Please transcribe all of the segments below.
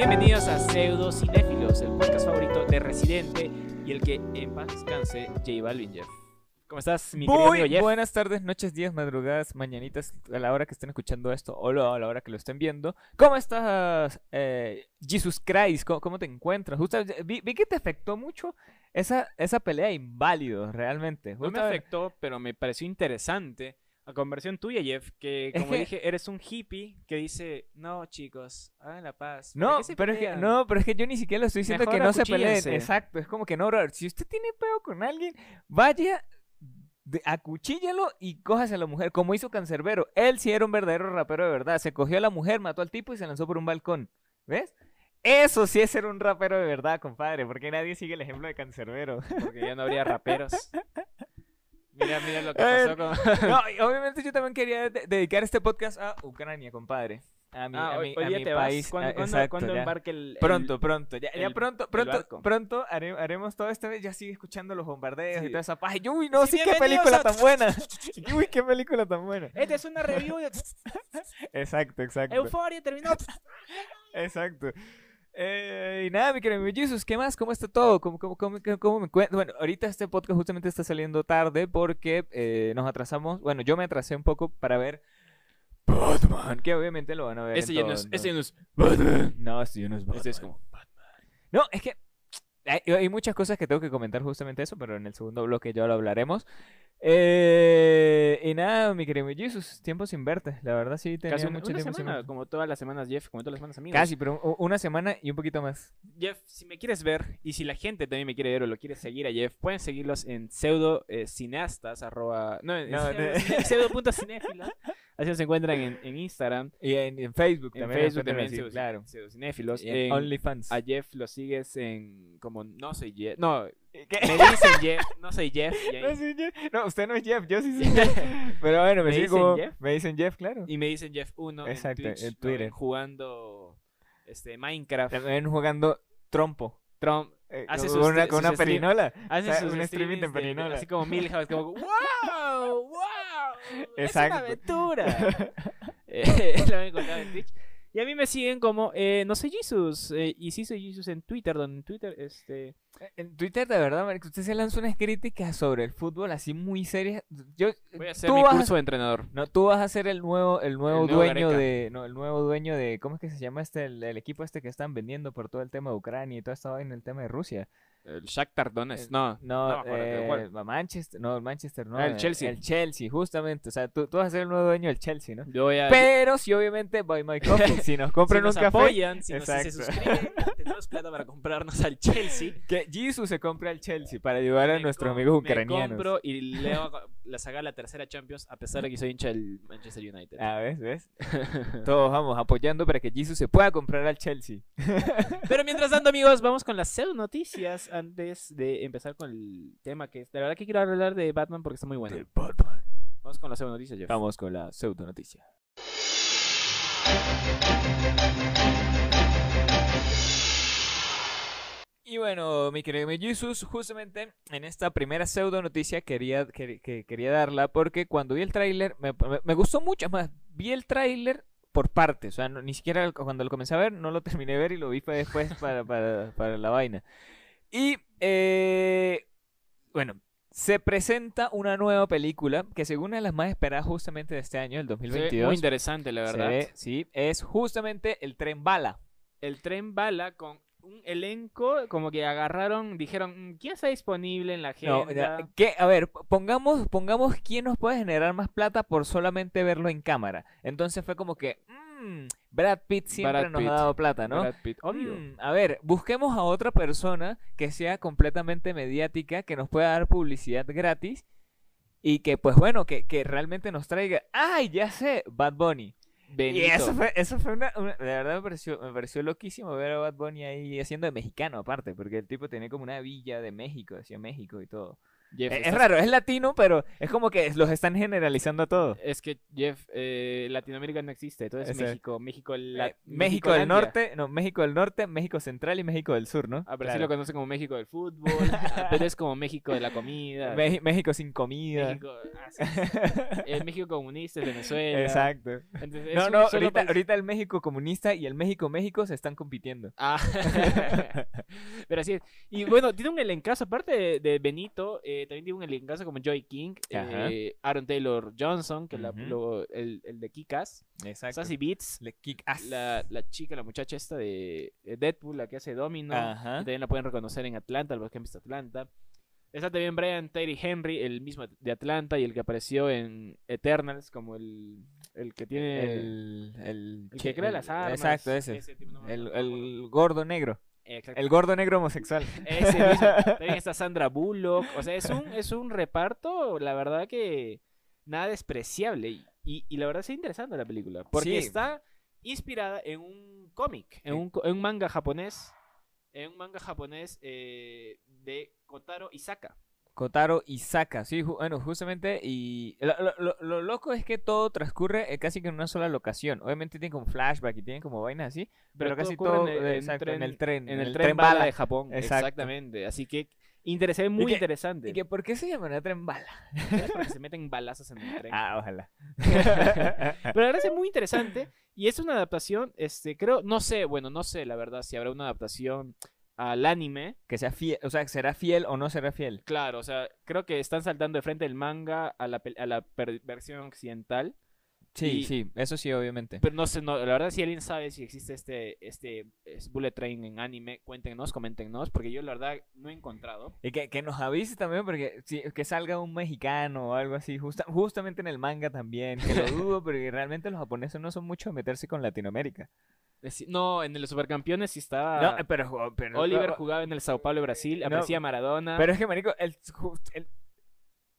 Bienvenidos a Pseudo Cinéfilos, el podcast favorito de Residente y el que en paz descanse J Balvin Jeff. ¿Cómo estás, mi querido amigo Jeff? buenas tardes, noches, días, madrugadas, mañanitas, a la hora que estén escuchando esto o a la hora que lo estén viendo. ¿Cómo estás, eh, Jesus Christ? ¿Cómo, cómo te encuentras? Justo, vi, vi que te afectó mucho esa, esa pelea de inválidos, realmente. No me afectó, pero me pareció interesante a conversión tuya, Jeff, que como dije, eres un hippie que dice, no, chicos, hagan la paz. ¿para No, pero es que, pelean?" no, pero es que yo ni siquiera lo estoy diciendo que no se peleen. Exacto, es como que no, brother. Si usted tiene peo con alguien, vaya, de, acuchíllalo y cójase a la mujer, como hizo Cancerbero. Él sí era un verdadero rapero de verdad. Se cogió a la mujer, mató al tipo y se lanzó por un balcón. ¿Ves? Eso sí es ser un rapero de verdad, compadre, porque nadie sigue el ejemplo de Cancerbero. Porque ya no habría raperos. Mira, mira lo que A pasó ver, con... No, obviamente yo también quería de- dedicar este podcast a Ucrania, compadre. A mi, Ah, a mi- hoy a mi te país. vas. ¿Cuándo, Ah, exacto, cuándo embarque el... el- Pronto, pronto, ya, pronto, pronto, pronto hare- haremos todo esta vez, ya sigue escuchando los bombardeos y toda esa paja. Uy, no, Sí, sí, qué película a- tan buena. Uy, qué película tan buena. Esta es una review de Exacto, exacto. Euforia, terminó... Exacto. Eh, y nada, mi querido Jesus, ¿qué más? ¿Cómo está todo? ¿Cómo, cómo, cómo, cómo- me encuentro? Bueno, ahorita este podcast justamente está saliendo tarde porque eh, nos atrasamos. Bueno, yo me atrasé un poco para ver Batman, que obviamente lo van a ver. Ese ya no es... Ese ya no es... Batman. No, este ya no es Batman. Este es como... No, es que hay, hay muchas cosas que tengo que comentar justamente eso, pero en el segundo bloque ya lo hablaremos. Eh, y nada, mi querido Jesus, tiempo sin verte. La verdad sí tenía Casi una, mucho una tiempo sin semana, verte. como todas las semanas, Jeff, como todas las semanas, amigos. Casi, pero una semana y un poquito más. Jeff, si me quieres ver y si la gente también me quiere ver o lo quiere seguir a Jeff, pueden seguirlos en pseudo eh, cineastas, arroba, no, en No, pseudo- no. cine- pseudo.cinéfilos. Así nos encuentran en, en Instagram, Y en, en Facebook en también. Facebook también, así, pseudo, claro. pseudocinéfilos. Y en En- OnlyFans. a Jeff lo sigues en como no soy Jeff, no, ¿Qué? me dicen Jeff, no soy Jeff. No, sí, Jeff. No, usted no es Jeff, yo sí soy Jeff. Pero bueno, me, ¿Me dicen como- Jeff? Me dicen Jeff, claro. Y me dicen Jeff 1 Exacto, en, Twitch, en ¿no? Twitter. jugando este Minecraft. También jugando trompo. Trump eh, Hace con sus una, con una sus stream- perinola. hace O sea, sus un streaming de perinola. así como Milhouse, como wow, wow, es Exacto. una aventura. Eh, lo han encontrado en Twitch. Y a mí me siguen como eh, no soy Jesus eh, y sí soy Jesus en Twitter, donde en Twitter este En Twitter, de verdad, marico, usted se lanza unas críticas sobre el fútbol así muy serias. Yo, voy a hacer tú mi vas a- curso de entrenador. No, tú vas a ser el nuevo, el nuevo El nuevo dueño Gareca. de, no, el nuevo dueño de, ¿cómo es que se llama este, el, el equipo este que están vendiendo por todo el tema de Ucrania y toda esta vaina, el tema de Rusia? El Shakhtar Donetsk, no, No, me acuerdo, eh, Manchester, no, el Manchester, no, el eh, Chelsea. El Chelsea, justamente, o sea, tú, tú vas a ser el nuevo dueño del Chelsea, ¿no? Yo voy a Pero si obviamente Buy My Coffee, si nos compran si nos un café, apoyan, si nos si se Exacto. suscriben, tenemos plata para comprarnos al Chelsea. que Jesus se compre al Chelsea para ayudar a Me nuestros com- amigos Me ucranianos. compro y leo la saga la tercera Champions a pesar de que soy hincha del Manchester United. Ah, ¿ves? ¿Ves? Todos vamos apoyando para que Jesus se pueda comprar al Chelsea. Pero mientras tanto, amigos, vamos con las pseudo noticias antes de empezar con el tema que es. De verdad que quiero hablar de Batman porque está muy bueno. Vamos con las pseudo noticias, Jeff. Vamos con la pseudo noticia. Y bueno, mi querido Jesus, justamente en esta primera pseudo noticia quería, que, que- quería darla porque cuando vi el tráiler me, me- me gustó mucho, más, vi el tráiler por partes, o sea, no- ni siquiera cuando lo comencé a ver no lo terminé de ver y lo vi después para, para, para la vaina. Y, eh, bueno, se presenta una nueva película que según es las más esperadas justamente de este año, el Se ve 2022. muy interesante, la verdad. ve, sí, es justamente el tren bala. El tren bala con un elenco como que agarraron, dijeron, "Mm, ¿quién está disponible en la agenda? que, a ver, pongamos, pongamos quién nos puede generar más plata por solamente verlo en cámara. Entonces fue como que, mm, Brad Pitt siempre Brad nos Pitt. ha dado plata, ¿no? Brad Pitt, obvio. Mm, a ver, busquemos a otra persona que sea completamente mediática, que nos pueda dar publicidad gratis y que, pues bueno, que, que realmente nos traiga, ¡ay, ya sé! Bad Bunny. Y eso fue, eso fue una, una- de verdad me pareció, me pareció loquísimo ver a Bad Bunny ahí haciendo de mexicano aparte, porque el tipo tenía como una villa de México, decía México y todo. Jeff, Eh, Es raro, es latino, pero es como que los están generalizando a todos. Es que, Jeff, eh, Latinoamérica no existe. Todo es México. México, la, Eh, México del norte, no, México del norte, México central y México del sur, ¿no? A Brasil Claro. lo conocen como México del fútbol. a Perú es como México de la comida. México sin comida. México, ah, sí, sí. el México comunista, el Venezuela. Exacto. Entonces, No, no, ahorita, país. ahorita el México comunista y el México México se están compitiendo. Ah, pero así es. Y bueno, tiene un elencazo, aparte de, de Benito, eh, también tiene un elencazo como Joy King, eh, Aaron Taylor Johnson, que la- lo- el, el de Kikas, Exacto. Sassy Beats, Le kick ass. la, la chica, la muchacha esta de eh, Deadpool, la que hace Domino, Ajá. también la pueden reconocer en Atlanta, los que han visto Atlanta. Está también Brian Terry Henry, el mismo de Atlanta y el que apareció en Eternals como el, el que tiene... El, el, el que crea las armas. Exacto, ese. tipo, no acuerdo. el gordo negro. Exacto. El gordo negro homosexual. Ese mismo. También está Sandra Bullock. O sea, es un, es un reparto, la verdad que nada despreciable. Y, y, y la verdad es interesante la película. Porque Sí. está inspirada en un cómic, en un, en un manga japonés. En un manga japonés eh, de Kotaro Isaka. Kotaro Isaka, sí, ju- bueno, justamente, y lo, lo- lo- lo loco es que todo transcurre eh, casi que en una sola locación. Obviamente tiene como flashback y tiene como vainas así, pero, casi todo, en el- eh, en exacto, en el tren, En el, tren, bala de Japón. Exacto. Exactamente. Así que interesante, muy que- interesante. ¿Y que por qué se llamará tren bala? Porque se meten balazos en el tren. Ah, ojalá. Pero la verdad es muy interesante y es una adaptación, este, creo, no sé, bueno, no sé la verdad si habrá una adaptación al anime. que sea fiel, o sea, ¿será fiel o no será fiel? Claro, o sea, creo que están saltando de frente el manga a la, a la versión occidental. Sí, Y- sí, eso sí, obviamente. Pero no sé, no, la verdad si alguien sabe si existe este, este es Bullet Train en anime, cuéntenos, coméntenos, porque yo la verdad no he encontrado. Y que, que nos avise también, porque si, que salga un mexicano o algo así, justa- justamente en el manga también, que lo dudo, porque realmente los japoneses no son mucho a meterse con Latinoamérica. No, en el Supercampeones sí estaba... No, pero, pero Oliver jugaba en el Sao Paulo, Brasil, No, aparecía Maradona. Pero es que, marico, el, ju- el-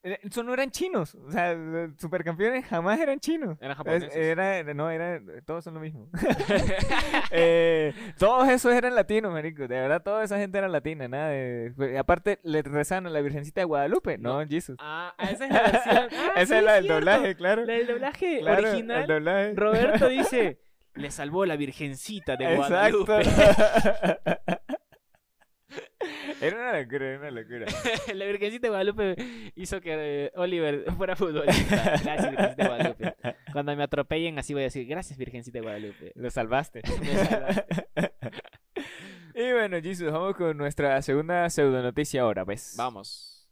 el- eso no eran chinos. O sea, los supercampeones jamás eran chinos. Eran Es- japoneses. Era, no, era, todos son lo mismo. Eh, todos esos eran latinos, marico. De verdad, toda esa gente era latina. Nada de- fue- aparte, le rezaban a la Virgencita de Guadalupe. No, No. Jesus. Ah, esa es la versión. Ah, Esa sí, es la del cierto. doblaje, claro. La del doblaje Claro, original. el doblaje. Roberto dice, le salvó la virgencita de Exacto. Guadalupe. era una locura, era una locura. la virgencita de Guadalupe hizo que eh, Oliver fuera futbolista. Gracias, virgencita de Guadalupe. Cuando me atropellen así voy a decir, gracias, virgencita de Guadalupe. Lo salvaste. Me salvaste. y bueno, Jesus, vamos con nuestra segunda pseudo noticia ahora, pues. Vamos.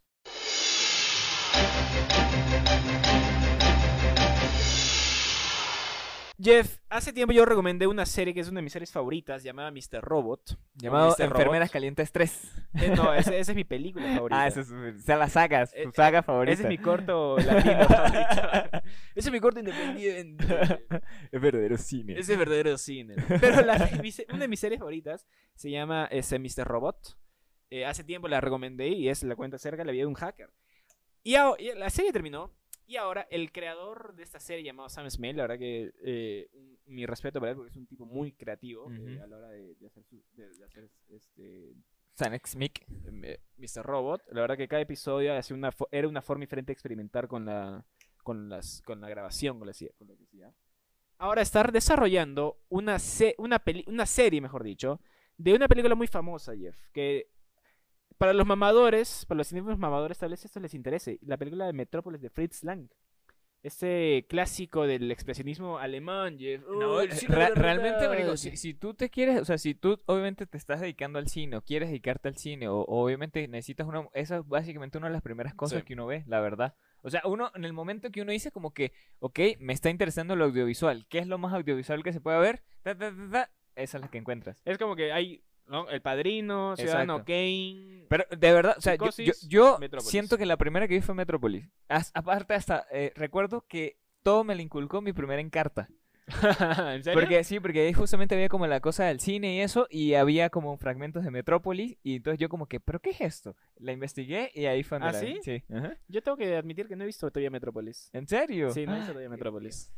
Jeff, hace tiempo yo recomendé una serie que es una de mis series favoritas llamada Mr. Robot. Llamado Mr. Enfermeras Robot. Calientes 3. Eh, no, esa, es mi película favorita. Ah, esa es su, o sea, la saga, su Eh, saga favorita. Ese es mi corto latino favorito. Ese es mi corto independiente. Es verdadero cine. Ese es verdadero cine. Pero la- una de mis series favoritas se llama ese Mr. Robot. Eh, hace tiempo la recomendé y es la cuenta cerca de la vida de un hacker. Y la serie terminó. Y ahora el creador de esta serie llamado Sam Smith, la verdad que eh, mi respeto para él porque es un tipo muy creativo eh, a la hora de, de hacer, su- de- de hacer este, Sanex Mick. Mr. Robot. La verdad que cada episodio hacía una era una forma diferente de experimentar con la, con las, con la grabación, con, la, con lo que hacía. Ahora estar desarrollando una, se- una, peli- una serie, mejor dicho, de una película muy famosa, Jeff, que para los mamadores, para los cinéfilos mamadores, tal vez esto les interese. La película de Metrópolis de Fritz Lang. Este clásico del expresionismo alemán, Jeff. No, eh, re- realmente, marico, si, si tú te quieres, o sea, si tú obviamente te estás dedicando al cine o quieres dedicarte al cine o, obviamente necesitas una, esa es básicamente una de las primeras cosas Sí. que uno ve, la verdad. O sea, uno en el momento que uno dice como que, ok, me está interesando lo audiovisual, ¿qué es lo más audiovisual que se puede ver? Ta, ta, ta, esa es la que encuentras. Es como que hay ¿no? El Padrino, Ciudadano Exacto. Kane. Pero de verdad, o sea, yo, yo, siento que la primera que vi fue Metrópolis. Aparte, hasta eh, recuerdo que todo me lo inculcó mi primera encarta. ¿En serio? Porque sí, porque ahí justamente había como la cosa del cine y eso, y había como fragmentos de Metrópolis, y entonces yo como que, ¿pero qué es esto? La investigué y ahí fue donde ¿Ah, vi. sí? Ajá. Yo tengo que admitir que no he visto todavía Metrópolis. ¿En serio? Sí, no he visto todavía Metrópolis.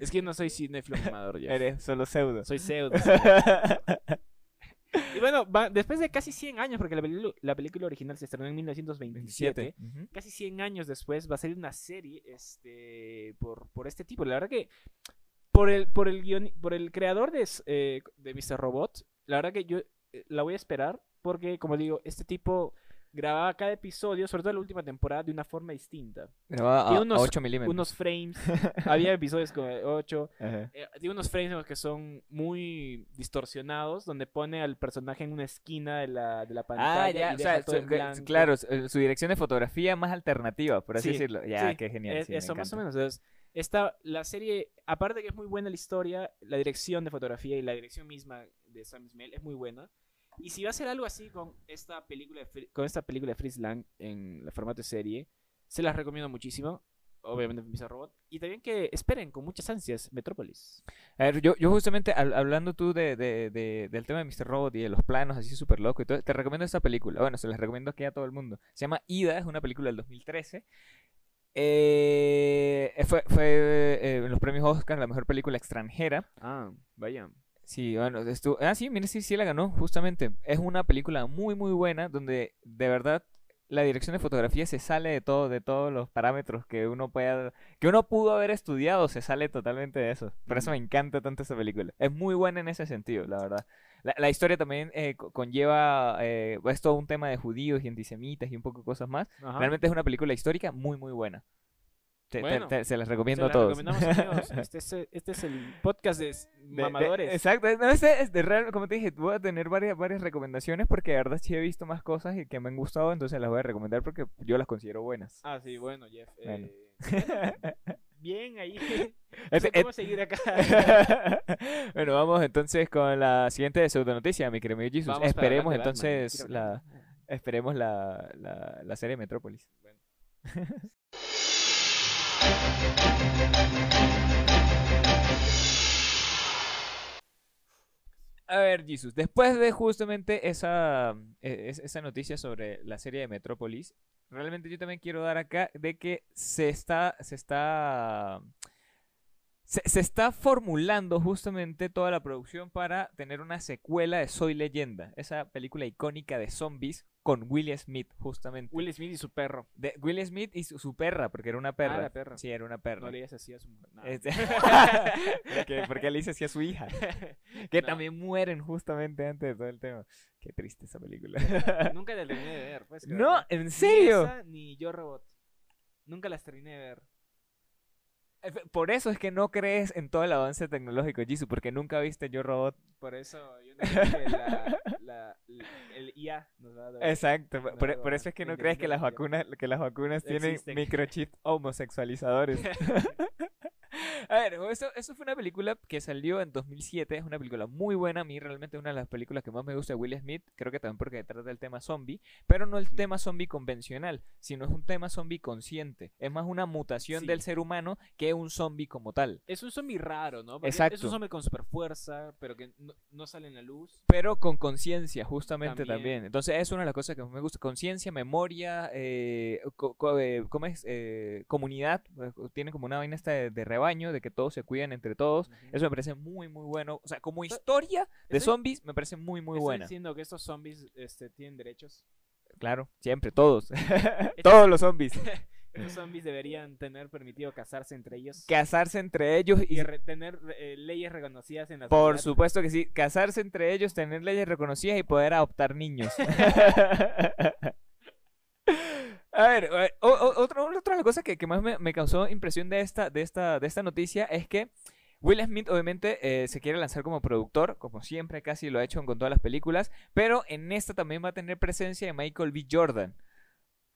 Es que no soy animador ya. Eres solo pseudo. Soy pseudo. Y bueno, va- después de casi 100 años, porque la, la película original se estrenó en 1927, 27. Ujú. casi 100 años después va a salir una serie este, por, por este tipo. La verdad que por el, por el, guion- por el creador de, eh, de Mr. Robot, la verdad que yo eh, la voy a esperar porque, como digo, este tipo grababa cada episodio, sobre todo la última temporada, de una forma distinta. Grababa a, Tiene a unos- 8 milímetros. Unos frames, había episodios con 8, Ajá. eh, tiene unos frames en los que son muy distorsionados, donde pone al personaje en una esquina de la, de la pantalla. Ah, ya, y o sea, todo su- en que- blanco. claro, su, eh, su dirección de fotografía más alternativa, por así Sí, decirlo. Ya, sí, qué genial. Es- sí, eso más o menos. Entonces, esta, la serie, aparte que es muy buena la historia, la dirección de fotografía y la dirección misma de Sam Smell es muy buena. Y si va a ser algo así con esta película de, con esta película de Fritz Lang en el formato de serie, se las recomiendo muchísimo. Obviamente Mr. Robot. Y también que esperen con muchas ansias Metrópolis. A ver, yo, yo justamente hab- hablando tú de, de- de- del tema de Mr. Robot y de los planos así súper loco y todo, te recomiendo esta película. Bueno, se las recomiendo aquí a todo el mundo. Se llama Ida, es una película del 2013. Eh, fue fue eh, en los premios Oscar la mejor película extranjera. Ah, vaya. Sí, bueno, estuvo... Ah, sí, mire, sí, sí la ganó, justamente. Es una película muy, muy buena, donde de verdad la dirección de fotografía se sale de todo, de todos los parámetros que uno pueda, que uno pudo haber estudiado, se sale totalmente de eso. Por eso me encanta tanto esa película. Es muy buena en ese sentido, la verdad. La, la historia también eh, co- conlleva, eh, es todo un tema de judíos y antisemitas y un poco cosas más. Ajá. Realmente es una película histórica muy, muy buena. Te- te- Bueno, te- se las Se recomiendo a todos. recomendamos. Este es, este es el podcast de, mamadores. exacto, no, este es de real, como te dije, voy a tener varias, varias recomendaciones porque de verdad sí he visto más cosas y que me han gustado, entonces las voy a recomendar porque yo las considero buenas. Ah, sí, bueno, Jeff. Bueno. eh, bien ahí. No Este- sé cómo seguir acá. bueno, vamos entonces con la siguiente pseudo noticia, mi querido Jesus. Vamos Esperemos entonces la, esperemos la, la, la serie Metrópolis. A ver, Jesus, después de justamente esa, es- esa noticia sobre la serie de Metrópolis, realmente yo también quiero dar acá de que se está, se está, se, se está formulando justamente toda la producción para tener una secuela de Soy Leyenda, esa película icónica de zombies con Will Smith, justamente. Will Smith y su perro. De Will Smith y su, su perra, porque era una perra. Ah, la perra. Sí, era una perra. No le digas así a su mujer. No. Este- porque, porque le así a su hija. Que No. también mueren justamente antes de todo el tema. Qué triste esa película. Nunca la terminé de ver. ¿puedes no? ¿en Ni serio? esa, ni Yo Robot. Nunca las terminé de ver. Por eso es que no crees en todo el avance tecnológico, Jisoo, porque nunca viste Yo Robot. Por eso yo no creo que la, la- la- el IA nos va a dar. Exacto, por, por- por eso es que no crees que las vacunas, que las vacunas tienen Existen. microchips homosexualizadores. A ver, eso, eso fue una película que salió en 2007, es una película muy buena, a mí realmente es una de las películas que más me gusta de Will Smith, creo que también porque trata el tema zombie, pero no el tema zombie convencional, sino es un tema zombie consciente, es más una mutación Sí. del ser humano que un zombie como tal, Es un zombie raro, ¿no? Porque Es Exacto. un zombie con super fuerza, pero que no, no sale en la luz. pero con conciencia justamente también. También. entonces es una de las cosas que más me gusta, conciencia, memoria, eh, co- co- eh, ¿cómo es? Eh, comunidad, eh, tiene como una vaina esta de, de rebaño, de que todos se cuidan entre todos, Ujú. Eso me parece muy, muy bueno. O sea, como historia de estoy- zombies, me parece muy, muy buena. diciendo que estos zombies este, tienen derechos. Claro, siempre, todos. todos los zombies. Estos zombies deberían tener permitido casarse entre ellos. Casarse entre ellos y... y re- tener eh, leyes reconocidas en la Por sociedad. supuesto que sí, casarse entre ellos, tener leyes reconocidas y poder adoptar niños. A ver, o- o- otra, otra de las cosas que, que más me, me causó impresión de esta, de, esta, de esta noticia es que Will Smith obviamente eh, se quiere lanzar como productor, como siempre casi lo ha hecho con todas las películas, pero en esta también va a tener presencia de Michael B. Jordan.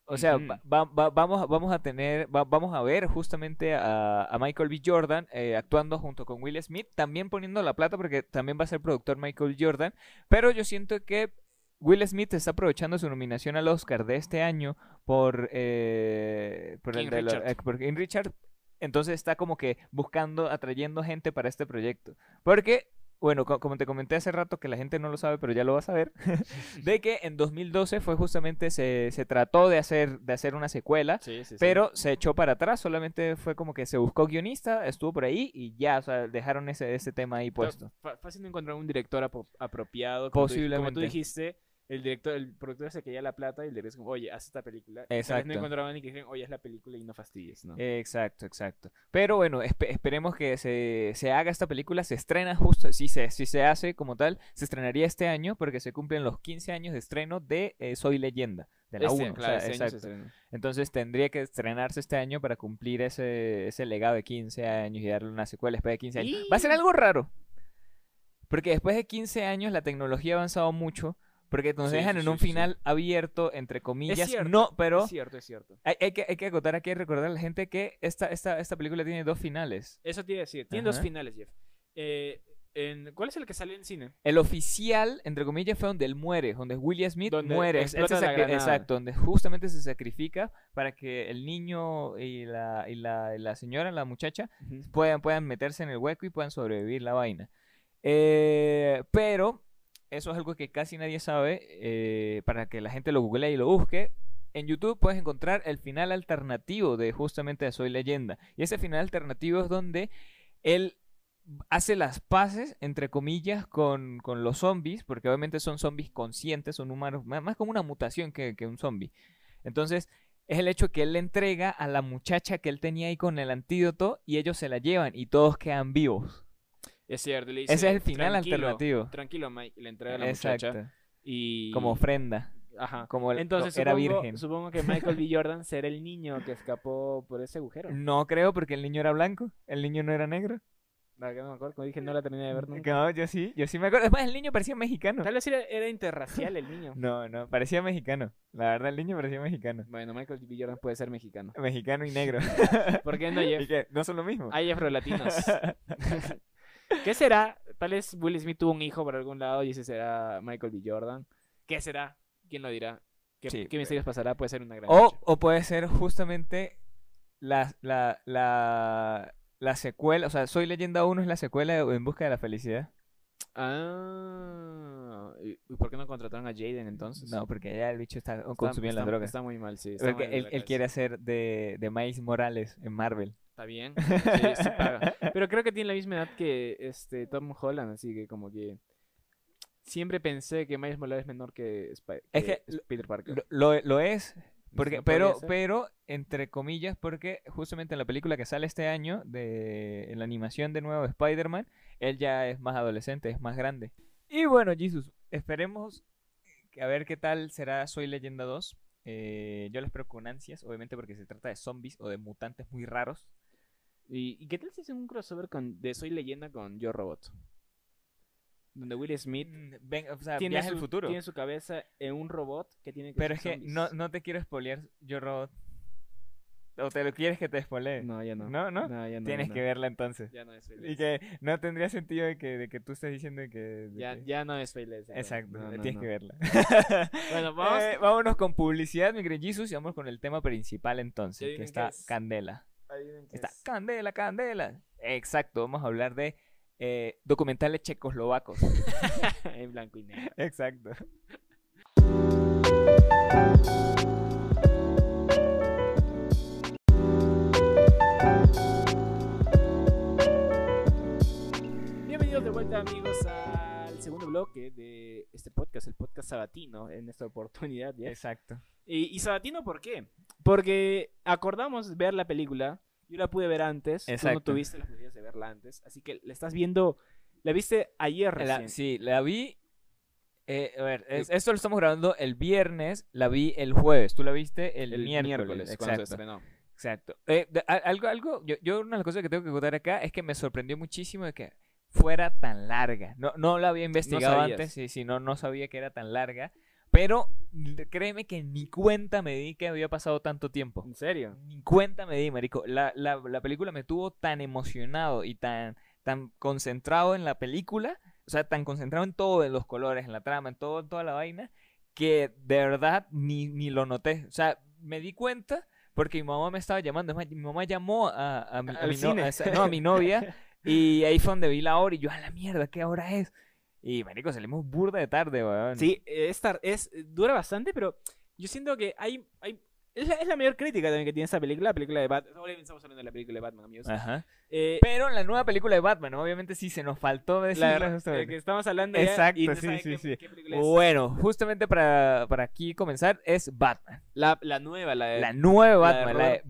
O sea, va- va- vamos, a- vamos a tener, va- vamos a ver justamente a, a Michael B. Jordan eh, actuando junto con Will Smith, también poniendo la plata porque también va a ser productor Michael. Jordan, pero yo siento que Will Smith está aprovechando su nominación al Oscar de este año por, eh, por el de Richard. eh, por King Richard. Entonces está como que buscando, atrayendo gente para este proyecto. Porque bueno, co- como te comenté hace rato, que la gente no lo sabe, pero ya lo va a saber, de que en 2012 fue justamente, se, se trató de hacer, de hacer una secuela, Sí, sí, sí. pero se echó para atrás, solamente fue como que se buscó guionista, estuvo por ahí y ya, o sea, dejaron ese, ese tema ahí puesto. Fácil no encontrar un director apro- apropiado. Como tú, dij- como tú Posiblemente. dijiste, el director, el productor se quería la plata y el director es como, oye, haz esta película. Exacto. no encontraban y que dijeron, oye, haz la película y no fastidies, ¿no? Exacto, exacto. Pero bueno, espe- esperemos que se, se haga esta película, se estrena justo, si se, si se hace como tal, se estrenaría este año porque se cumplen los 15 años de estreno de eh, Soy Leyenda, de la Este, 1. claro, o sea, este se exacto. Entonces tendría que estrenarse este año para cumplir ese, ese legado de 15 años y darle una secuela después de 15 años. Va a ser algo raro. Porque después de 15 años la tecnología ha avanzado mucho. Porque nos Sí, dejan sí, en un sí. final abierto, entre comillas. cierto, no, pero Es cierto, es cierto. hay, hay que, hay que acotar aquí y recordar a la gente que esta, esta, esta película tiene dos finales. Eso te iba a decir. Tiene dos Ajá. finales, Jeff. Eh, en- ¿Cuál es el que sale en cine? El oficial, entre comillas, fue donde él muere, donde William Smith Donde muere. Explota la granada. exacto, donde justamente se sacrifica para que el niño y la, y la, y la señora, la muchacha, puedan, puedan meterse en el hueco y puedan sobrevivir la vaina. Eh, pero eso es algo que casi nadie sabe, eh, para que la gente lo google y lo busque. En YouTube puedes encontrar el final alternativo de justamente de Soy Leyenda. Y ese final alternativo es donde él hace las paces, entre comillas, con, con los zombies, porque obviamente son zombies conscientes, son humanos, más, como una mutación que, que un zombie. Entonces, es el hecho que él le entrega a la muchacha que él tenía ahí con el antídoto y ellos se la llevan y todos quedan vivos. Es cierto. le Ese es el final "Tranquilo, alternativo. Tranquilo, Mike. Le entrega a la Exacto. muchacha. Y... Como ofrenda. Ajá. Como el- Entonces era supongo, virgen. supongo que Michael B. Jordan será el niño que escapó por ese agujero. No creo porque el niño era blanco, el niño no era negro. No me acuerdo, como dije, no la terminé de ver nunca. No, yo sí, yo sí me acuerdo. Además, el niño parecía mexicano. Tal vez era, era interracial el niño. No, no, parecía mexicano. La verdad, el niño parecía mexicano. Bueno, Michael B. Jordan puede ser mexicano. Mexicano y negro. ¿Por qué no, ¿Y Jeff? ¿No son lo mismo? Hay afrolatinos. ¿Qué será? Tal vez Will Smith tuvo un hijo por algún lado y ese será Michael B. Jordan. ¿Qué será? ¿Quién lo dirá? ¿Qué, Sí, qué misterios pasará? Puede ser una gran O, noche. o puede ser justamente la, la, la, la secuela, o sea, Soy Leyenda 1 es la secuela de En Busca de la Felicidad. Ah, ¿y por qué no contrataron a Jaden entonces? No, porque ya el bicho está Está- consumiendo está- las drogas. Está muy mal, sí. está Porque mal él, él quiere hacer de, de Miles Morales en Marvel. Está bien. Sí, sí paga. Pero creo que tiene la misma edad que este Tom Holland, así que como que siempre pensé que Miles Morales es menor que, Spi- Es que Peter Parker. Lo, lo- lo es, porque, No pero, pero, entre comillas, porque justamente en la película que sale este año, de, en la animación de nuevo de Spider-Man, él ya es más adolescente, es más grande. Y bueno, Jesus, esperemos que a ver qué tal será Soy Leyenda 2. Eh, yo lo espero con ansias, obviamente porque se trata de zombies o de mutantes muy raros. ¿Y, y qué tal si hacen un crossover con, de Soy Leyenda con Yo Robot? Donde Will Smith Mm, Ven, o sea, tiene su, al futuro. tiene su cabeza en un robot que tiene que Pero es que zombies. no, no te quiero spoilear, yo robot. ¿O te lo quieres que te spoilee? No, ya no. No, no. ya no, Tienes ya que verla entonces. Ya no es Y que no tendría sentido de que, de que tú estés diciendo que... de Ya, que- ya no es Leyenda. Exacto, No, no, tienes no. que verla. Bueno, vamos. Eh, vámonos con publicidad, mi querido Jesus, y vamos con el tema principal entonces, que está es. Candela. Adivinen qué Está es. Candela, Candela. Exacto, vamos a hablar de eh, documentales checoslovacos. en blanco y negro. Exacto. Bienvenidos de vuelta amigos segundo bloque de este podcast, el podcast sabatino en esta oportunidad. ¿ya? Exacto. Y, y sabatino ¿por qué? Porque acordamos ver la película, yo la pude ver antes, tú no Exacto. tuviste la posibilidad de verla antes, así que la estás viendo, la viste ayer La- recién. sí, la vi. eh, a ver, es- esto lo estamos grabando el viernes, la vi el jueves. Tú la viste el, el miércoles. cuando se exacto. estrenó. Exacto. Eh, de- algo, algo, yo, yo una de las cosas que tengo que contar acá es que me sorprendió muchísimo de que fuera tan larga. No, no la había investigado antes, sí, sí, no, no sabía que era tan larga. Pero créeme que ni cuenta me di que había pasado tanto tiempo. ¿En serio? Ni cuenta me di, marico. La, la, la película me tuvo tan emocionado y tan, tan concentrado en la película, o sea, tan concentrado en todo, en los colores, en la trama, en todo, en toda la vaina, que de verdad ni, ni lo noté. O sea, me di cuenta porque mi mamá me estaba llamando. Es más, mi mamá llamó a, a mi, a mi no- a no, a mi novia Y ahí fue donde vi la hora y yo, a la mierda, ¿qué hora es? Y, marico, salimos burda de tarde, weón. Sí, es, tar- es dura bastante, pero yo siento que hay... hay es, la, es la mayor crítica también que tiene esta película, la película de Batman. Obviamente estamos hablando de la película de Batman, amigos. Ajá. Eh, Pero en la nueva película de Batman, obviamente sí se nos faltó la, decirlo eh, justamente. que estamos hablando ya Exacto, y no sí, sí, qué- sí. qué película es. Bueno, justamente para, para aquí comenzar es Batman. La, la nueva, la de... La nueva la de Batman, la de.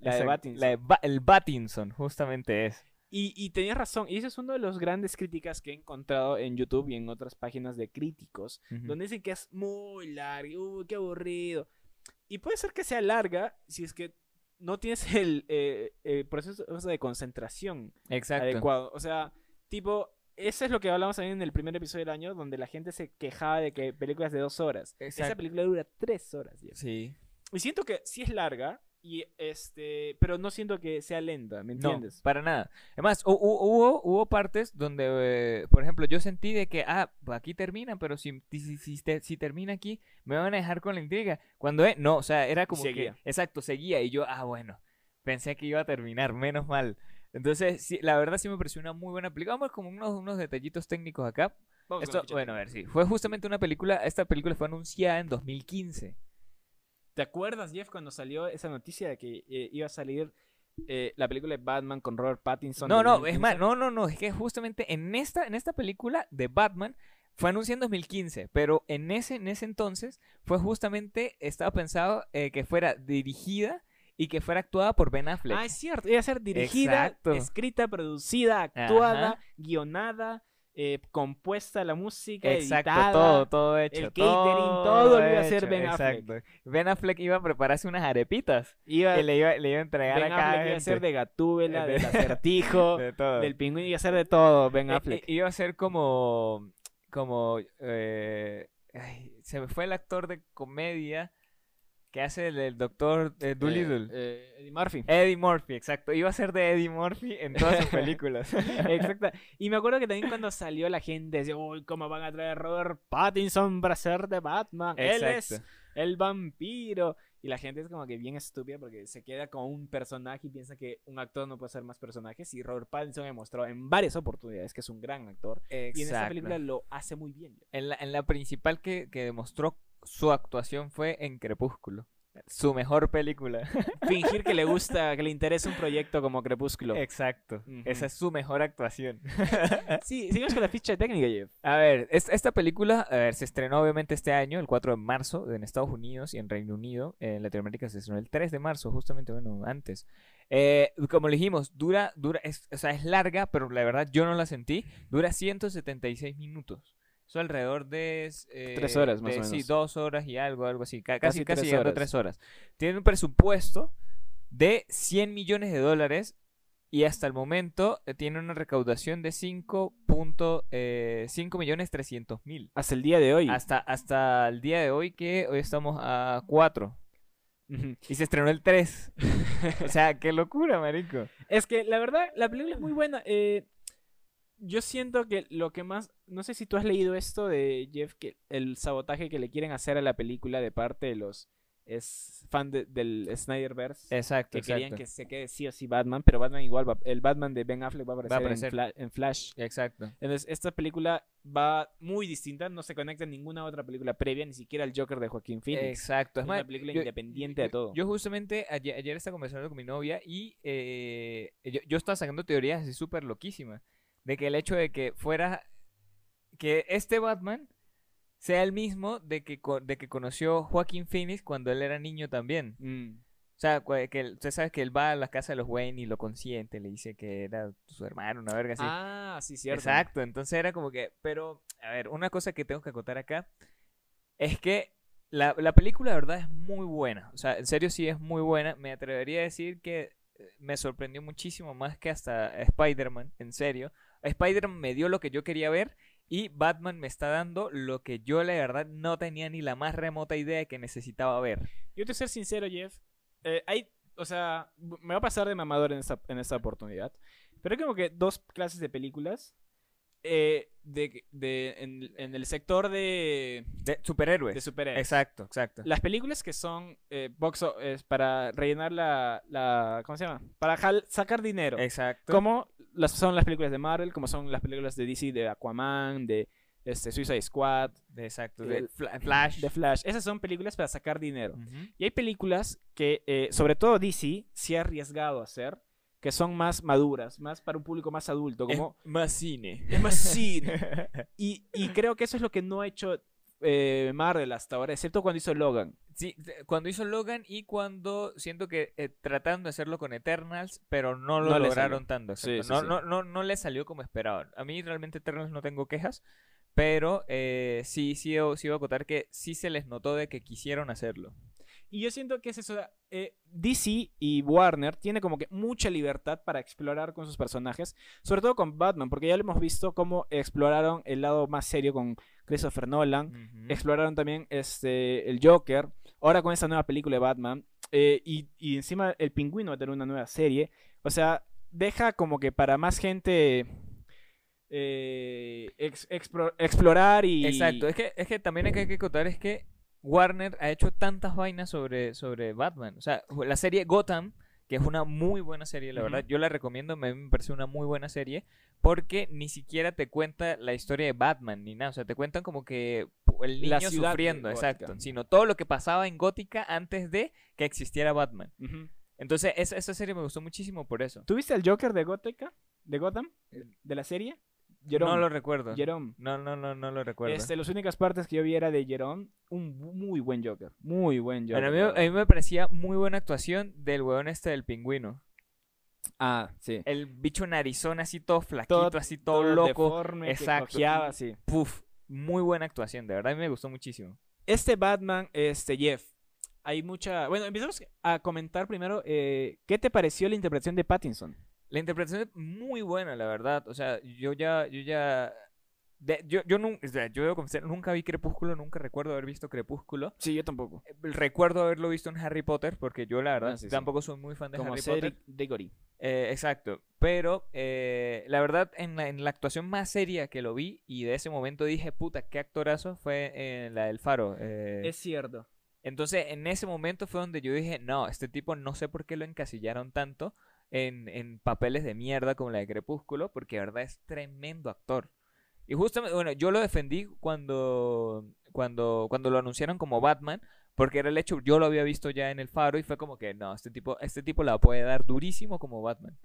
La de Exacto, Pattinson. la de Ba- el justamente es. Y, y tenías razón, y ese es uno de los grandes críticas que he encontrado en YouTube y en otras páginas de críticos, donde dicen que es muy larga, uy, qué aburrido. Y puede ser que sea larga si es que no tienes el eh, eh, proceso de concentración Exacto. adecuado. O sea, tipo, eso es lo que hablamos también en el primer episodio del año, donde la gente se quejaba de que películas de dos horas. Esa Exacto. película dura tres horas. Jeff. Sí. Y siento que sí es larga, y este, pero no siento que sea lenta, ¿me No, entiendes? para nada. Además, hu- hu- hubo, hubo partes donde, eh, por ejemplo, yo sentí de que, ah, pues aquí termina, pero si, si, si, te- si termina aquí, me van a dejar con la intriga. Cuando eh, no, o sea, era como seguía. que, exacto, seguía y yo, ah, bueno, pensé que iba a terminar, menos mal. Entonces, sí, la verdad sí me pareció una muy buena película. Vamos con unos, unos detallitos técnicos acá. Vamos Esto, ficha bueno, a ver, sí. Fue justamente una película, esta película fue anunciada en 2015. ¿Te acuerdas, Jeff, cuando salió esa noticia de que eh, iba a salir eh, la película de Batman con Robert Pattinson? No, no, es 2015? más, no, no, no, es que justamente en esta, en esta película de Batman fue anunciada en 2015, pero en ese, en ese entonces fue justamente, estaba pensado eh, que fuera dirigida y que fuera actuada por Ben Affleck. Ah, es cierto. Iba a ser dirigida, Exacto. escrita, producida, actuada, Ajá. guionada, eh, compuesta la música, Exacto, editada. todo, todo hecho. el catering, todo lo iba a hacer Ben Affleck. exacto. Ben Affleck iba a prepararse unas arepitas Iba, que le iba, le iba a entregar Ben a cada Affleck iba a ser de Gatúbela, De- del acertijo, De todo. del pingüino, iba a ser de todo Ben Eh, Affleck. eh, iba a ser como. Como. eh, ay, se me fue el actor de comedia que hace el, el doctor eh. Eh, eh, Eddie Murphy. Eddie Murphy, exacto. Iba a ser de Eddie Murphy en todas sus películas. Exacto. Y me acuerdo que también cuando salió la gente decía, uy, ¿cómo van a traer a Robert Pattinson para ser de Batman? Él es Exacto. el vampiro. Y la gente es como que bien estúpida porque se queda con un personaje y piensa que un actor no puede ser más personajes. Y Robert Pattinson demostró en varias oportunidades que es un gran actor. Y en esta Exacto. película lo hace muy bien. En la, en la principal que, que demostró su actuación fue en Crepúsculo. Su mejor película. Fingir que le gusta, que le interesa un proyecto como Crepúsculo. Exacto. Esa es su mejor actuación. Sí, seguimos con la ficha técnica, Jeff. A ver, es- esta película a ver, se estrenó obviamente este año, el 4 de marzo, en Estados Unidos y en Reino Unido. En Latinoamérica se estrenó el 3 de marzo, justamente, bueno, antes. Eh, como le dijimos, dura, dura, es, o sea, es larga, pero la verdad yo no la sentí. Dura 176 minutos. Eso alrededor de... eh, Tres horas, más de- o Sí, menos. dos horas y algo, algo así. ca- Casi Casi, casi, tres llegando a horas. tres horas. Tiene un presupuesto de 100 millones de dólares y hasta el momento eh, tiene una recaudación de 5.5 millones 300 mil. Hasta el día de hoy. Hasta, hasta el día de hoy que hoy estamos a 4 Ujú. y se estrenó el 3. o sea, qué locura, marico. Es que la verdad, la película es muy buena. eh, yo siento que lo que más. No sé si tú has leído esto de Jeff, que el sabotaje que le quieren hacer a la película de parte de los. Es fan de- del Snyderverse. Exacto, que querían exacto. que se quede sí o sí Batman, pero Batman igual va- el Batman de Ben Affleck va a aparecer, en aparecer. Fla- en, Flash. Exacto. Entonces, esta película va muy distinta, no se conecta a ninguna otra película previa, ni siquiera al Joker de Joaquín Phoenix. Exacto. Es más, una película independiente de todo. Yo justamente ayer, ayer estaba conversando con mi novia y eh, yo, yo estaba sacando teorías así súper loquísimas. De que el hecho de que fuera. Que este Batman sea el mismo de que, de que conoció Joaquín Phoenix cuando él era niño también. Mm. O sea, que él- usted sabe que él va a la casa de los Wayne y lo consiente, le dice que era su hermano, una verga así. Ah, sí, cierto. Exacto, entonces era como que, pero, a ver, una cosa que tengo que acotar acá es que la, la película, de verdad, es muy buena. O sea, en serio sí es muy buena. Me atrevería a decir que eh, me sorprendió muchísimo más que hasta Spider-Man, en serio. Spider-Man me dio lo que yo quería ver y Batman me está dando lo que yo, la verdad, no tenía ni la más remota idea de que necesitaba ver. Yo te ser sincero, Jeff. eh, hay, o sea, me va a pasar de mamador en esta, en esta oportunidad. Pero hay como que dos clases de películas eh, de, de- en, en el sector de, De superhéroes. de superhéroes. Exacto, exacto. Las películas que son eh, box es para rellenar la, la ¿cómo se llama? Para jal- sacar dinero. Exacto. Como las, son las películas de Marvel, como son las películas de DC, de Aquaman, de este, Suicide Squad, De- Exacto. El- De Fla- Flash. de Flash. Esas son películas para sacar dinero. Ujú. Y hay películas que, eh, sobre todo DC, se ha arriesgado a hacer, que son más maduras, más para un público más adulto, como Es más cine. es más cine. Y, y creo que eso es lo que no ha hecho eh, Marvel hasta ahora, excepto cuando hizo Logan. Sí, cuando hizo Logan y cuando siento que eh, trataron de hacerlo con Eternals, pero no lo No lograron tanto. Sí, sí, no, sí. No, no, no le salió como esperaban. A mí realmente Eternals no tengo quejas, pero eh, sí, sí, sí iba a acotar que sí se les notó de que quisieron hacerlo. Y yo siento que es eso. eh, DC y Warner tiene como que mucha libertad para explorar con sus personajes, sobre todo con Batman, porque ya lo hemos visto cómo exploraron el lado más serio con Christopher Nolan, Ujú. exploraron también este, el Joker, ahora con esta nueva película de Batman, eh, y, y encima el pingüino va a tener una nueva serie, o sea, deja como que para más gente eh, explorar y... Exacto, es que, es que también hay que hay acotar es que Warner ha hecho tantas vainas sobre, sobre Batman. O sea, la serie Gotham, que es una muy buena serie, la verdad, yo la recomiendo, me, me parece una muy buena serie, porque ni siquiera te cuenta la historia de Batman ni nada. O sea, te cuentan como que el La niño ciudad sufriendo, exacto. Sino todo lo que pasaba en Gótica antes de que existiera Batman. Entonces, esa, esa serie me gustó muchísimo por eso. ¿Tuviste el Joker de Gótica? ¿De Gotham? ¿De la serie? Jerome. No lo recuerdo. Jerome. No, no, no, no lo recuerdo. Este, las únicas partes que yo vi era de Jerome. Un muy buen Joker. Muy buen Joker. Bueno, a, mí, a me parecía muy buena actuación del huevón este del pingüino. Ah, sí. El bicho narizón así todo flaquito, Todo- así todo, loco. deforme, que Exacto. sí. Puf, muy buena actuación, de verdad a mí me gustó muchísimo. Este Batman, este Jeff. Hay mucha. Bueno, empezamos a comentar primero. eh, ¿Qué te pareció la interpretación de Pattinson? La interpretación es muy buena, la verdad. O sea, yo ya, yo ya. de- yo, yo, nun- o sea, yo debo confesar, nunca vi Crepúsculo, nunca recuerdo haber visto Crepúsculo. Sí, yo tampoco. Eh, Recuerdo haberlo visto en Harry Potter, porque yo la verdad Ah, sí, sí. tampoco soy muy fan de Como Harry Cedric Potter. Diggory. Eh, exacto. Pero eh, la verdad, en la, en la actuación más seria que lo vi, y de ese momento dije, puta, qué actorazo, fue en la del Faro. eh, Es cierto. Entonces, en ese momento fue donde yo dije, no, este tipo no sé por qué lo encasillaron tanto en, en papeles de mierda como la de Crepúsculo, porque de verdad es tremendo actor. Y justamente, bueno, yo lo defendí cuando, cuando, cuando lo anunciaron como Batman, porque era el hecho, yo lo había visto ya en el faro y fue como que, no, este tipo, este tipo la puede dar durísimo como Batman.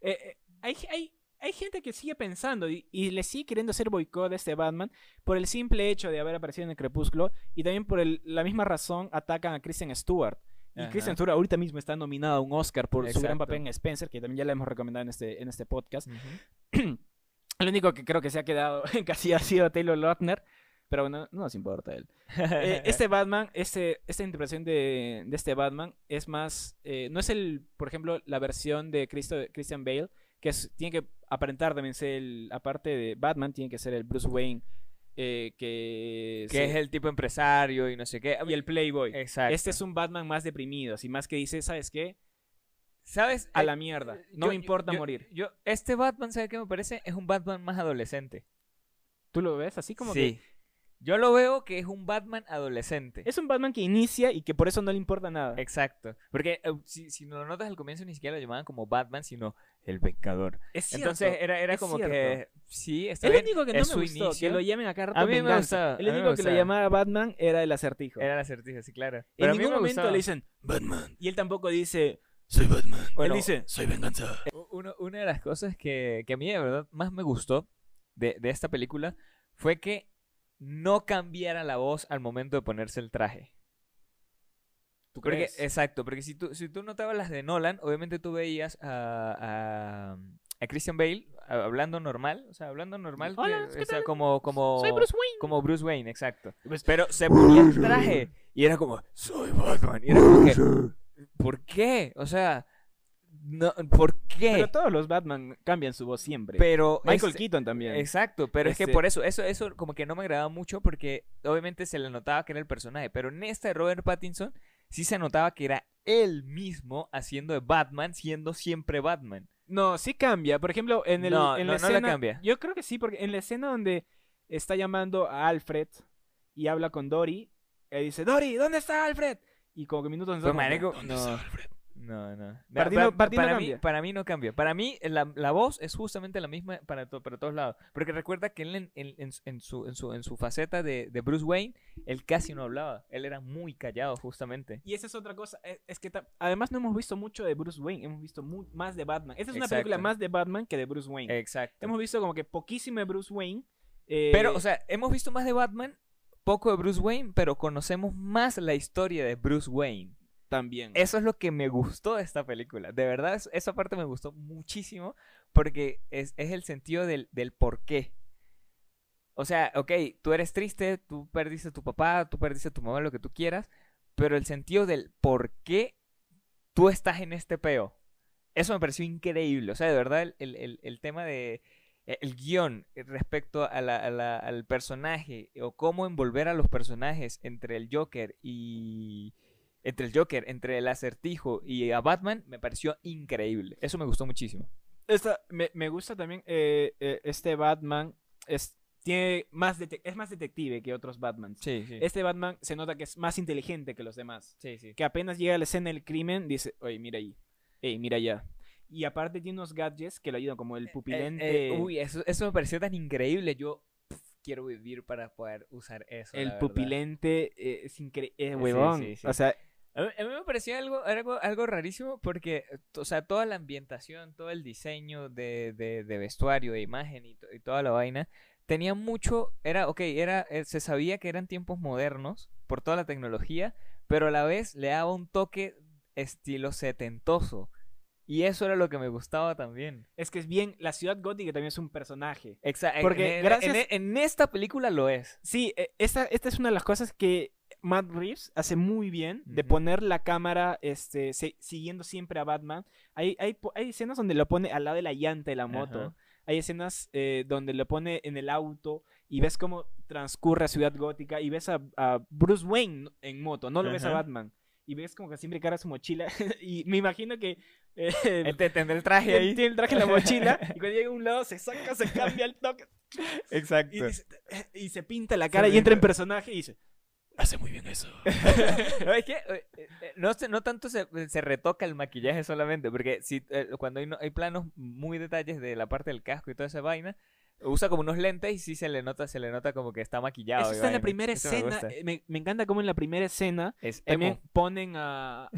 Eh, eh, hay, hay, hay gente que sigue pensando y, y le sigue queriendo hacer boicot a este Batman por el simple hecho de haber aparecido en el Crepúsculo y también por el- la misma razón atacan a Kristen Stewart. Y Ajá. Kristen Stewart ahorita mismo está nominada a un Oscar por su gran Exacto. papel en Spencer, que también ya la hemos recomendado en este, en este podcast. Ujú. El único que creo que se ha quedado en casi ha sido Taylor Lautner, pero bueno, no nos importa él. Eh, este Batman, este, esta interpretación de, de este Batman es más, eh, no es el, por ejemplo, la versión de Cristo, Christian Bale, que es- tiene que aparentar también ser el, aparte de Batman, tiene que ser el Bruce Wayne, eh, que, es el tipo empresario y no sé qué. y el Playboy. Exacto. Este es un Batman más deprimido, así más que dice, ¿sabes qué? ¿Sabes? A Eh, la mierda, no yo- me importa yo- morir. Yo, este Batman, ¿sabe qué me parece? Es un Batman más adolescente. ¿Tú lo ves así como sí. Yo lo veo que es un Batman adolescente. es un Batman que inicia y que por eso no le importa nada? Exacto. Porque eh, si, si lo notas al comienzo ni siquiera lo llamaban como Batman, sino el Vengador. Es cierto. Entonces era, era es como cierto. que sí, está El bien, único que no es me su gustó, inicio. que lo llamen acá A mí me venganza. gustaba, El único que lo llamaba Batman era el acertijo. Era el acertijo, sí, claro. en Pero a mí ningún me momento gustaba. le dicen Batman. Y él tampoco dice soy Batman. Bueno, él dice soy venganza. U- uno- una de las cosas que, que a mí de verdad más me gustó de, de esta película fue que no cambiara la voz al momento de ponerse el traje. ¿Tú Porque, crees? exacto, porque si tú, si tú notabas las de Nolan, obviamente tú veías a, a, a Christian Bale hablando normal, o sea, hablando normal, Hola, que- ¿qué o sea, como, como, Soy Bruce Wayne. como Bruce Wayne, exacto. Pues- Pero se ponía el traje y era como, soy Batman. Y era como que, ¿por qué? O sea, no, ¿por qué? Pero todos los Batman cambian su voz siempre. Pero Michael es- Keaton también. Exacto, pero es que Este- por eso, eso, eso como que no me agradaba mucho porque obviamente se le notaba que era el personaje, pero en esta de Robert Pattinson sí se notaba que era él mismo haciendo de Batman, siendo siempre Batman. No, sí cambia. Por ejemplo, en, el, No, en no, la escena. cambia. Yo creo que sí, porque en la escena donde está llamando a Alfred y habla con Dory, él dice: Dory, ¿dónde está Alfred? Y como que minutos Pues, después, marico, "¿Dónde no. está Alfred?". No, no. Para no- para mí, para mí no cambia. Para mí la, la voz es justamente la misma para, to- para todos lados. Porque recuerda que él en, en- en su- en su, faceta de, de Bruce Wayne, él casi no hablaba. Él era muy callado, justamente. Y esa es otra cosa, es, es que además no hemos visto mucho de Bruce Wayne, hemos visto más de Batman. Esta es una película más de Batman que de Bruce Wayne. Exacto. Hemos visto como que poquísimo de Bruce Wayne. eh, Pero, o sea, hemos visto más de Batman, poco de Bruce Wayne, pero conocemos más la historia de Bruce Wayne. También. Eso es lo que me gustó de esta película. De verdad, es- esa parte me gustó muchísimo porque es, es el sentido del, del por qué. O sea, ok, tú eres triste, tú perdiste a tu papá, tú perdiste a tu mamá, lo que tú quieras, pero el sentido del por qué tú estás en este peo. Eso me pareció increíble. O sea, de verdad, el, el- el- tema de... e, El guion respecto a la- al personaje o cómo envolver a los personajes entre el Joker y, entre el Joker, entre el acertijo y a Batman, me pareció increíble. Eso me gustó muchísimo. Esta- me, me gusta también eh, eh, este Batman. Es, tiene más es más detective que otros Batmans. Sí, sí. Este Batman se nota que es más inteligente que los demás. Sí, sí. Que apenas llega a la escena del crimen, dice, oye, mira ahí. Ey, mira allá. Y aparte tiene unos gadgets que lo ayudan, como el pupilente. Eh, eh, uy, eso, eso me pareció tan increíble. Yo pf, quiero vivir para poder usar eso. el la pupilente eh, es increíble. Sí, huevón. sí, sí. O sea, A mí, a mí me pareció algo, algo, algo rarísimo porque, o sea, toda la ambientación, todo el diseño de, de, de vestuario, de imagen y, to- y toda la vaina, tenía mucho, era, ok, era, eh, se sabía que eran tiempos modernos por toda la tecnología, pero a la vez le daba un toque estilo setentoso. Y eso era lo que me gustaba también. es que es bien. La ciudad gótica también es un personaje. Exacto. Porque en, gracias- en- en esta película lo es. Sí, esta, esta es una de las cosas que Matt Reeves hace muy bien, de poner la cámara este, se- siguiendo siempre a Batman. Hay, hay, hay escenas donde lo pone al lado de la llanta de la moto. Hay escenas eh, donde lo pone en el auto y ves cómo transcurre a Ciudad Gótica y ves a, a Bruce Wayne en moto, no lo ves a. Batman. Y ves como que siempre carga su mochila y me imagino que... eh, tendrá el traje ahí. tiene el traje en la mochila y cuando llega a un lado se saca, se cambia el toque Exacto. y, y se pinta la cara y entra en personaje y dice, hace muy bien eso. No, es que eh, eh, no, se- no tanto se, se retoca el maquillaje solamente, porque si eh, cuando hay, no- hay planos muy detalles de la parte del casco y toda esa vaina, usa como unos lentes y sí se le nota, se le nota como que está maquillado. Eso y está en la primera Eso escena. eh, Me, me encanta cómo en la primera escena Es también emo. ponen a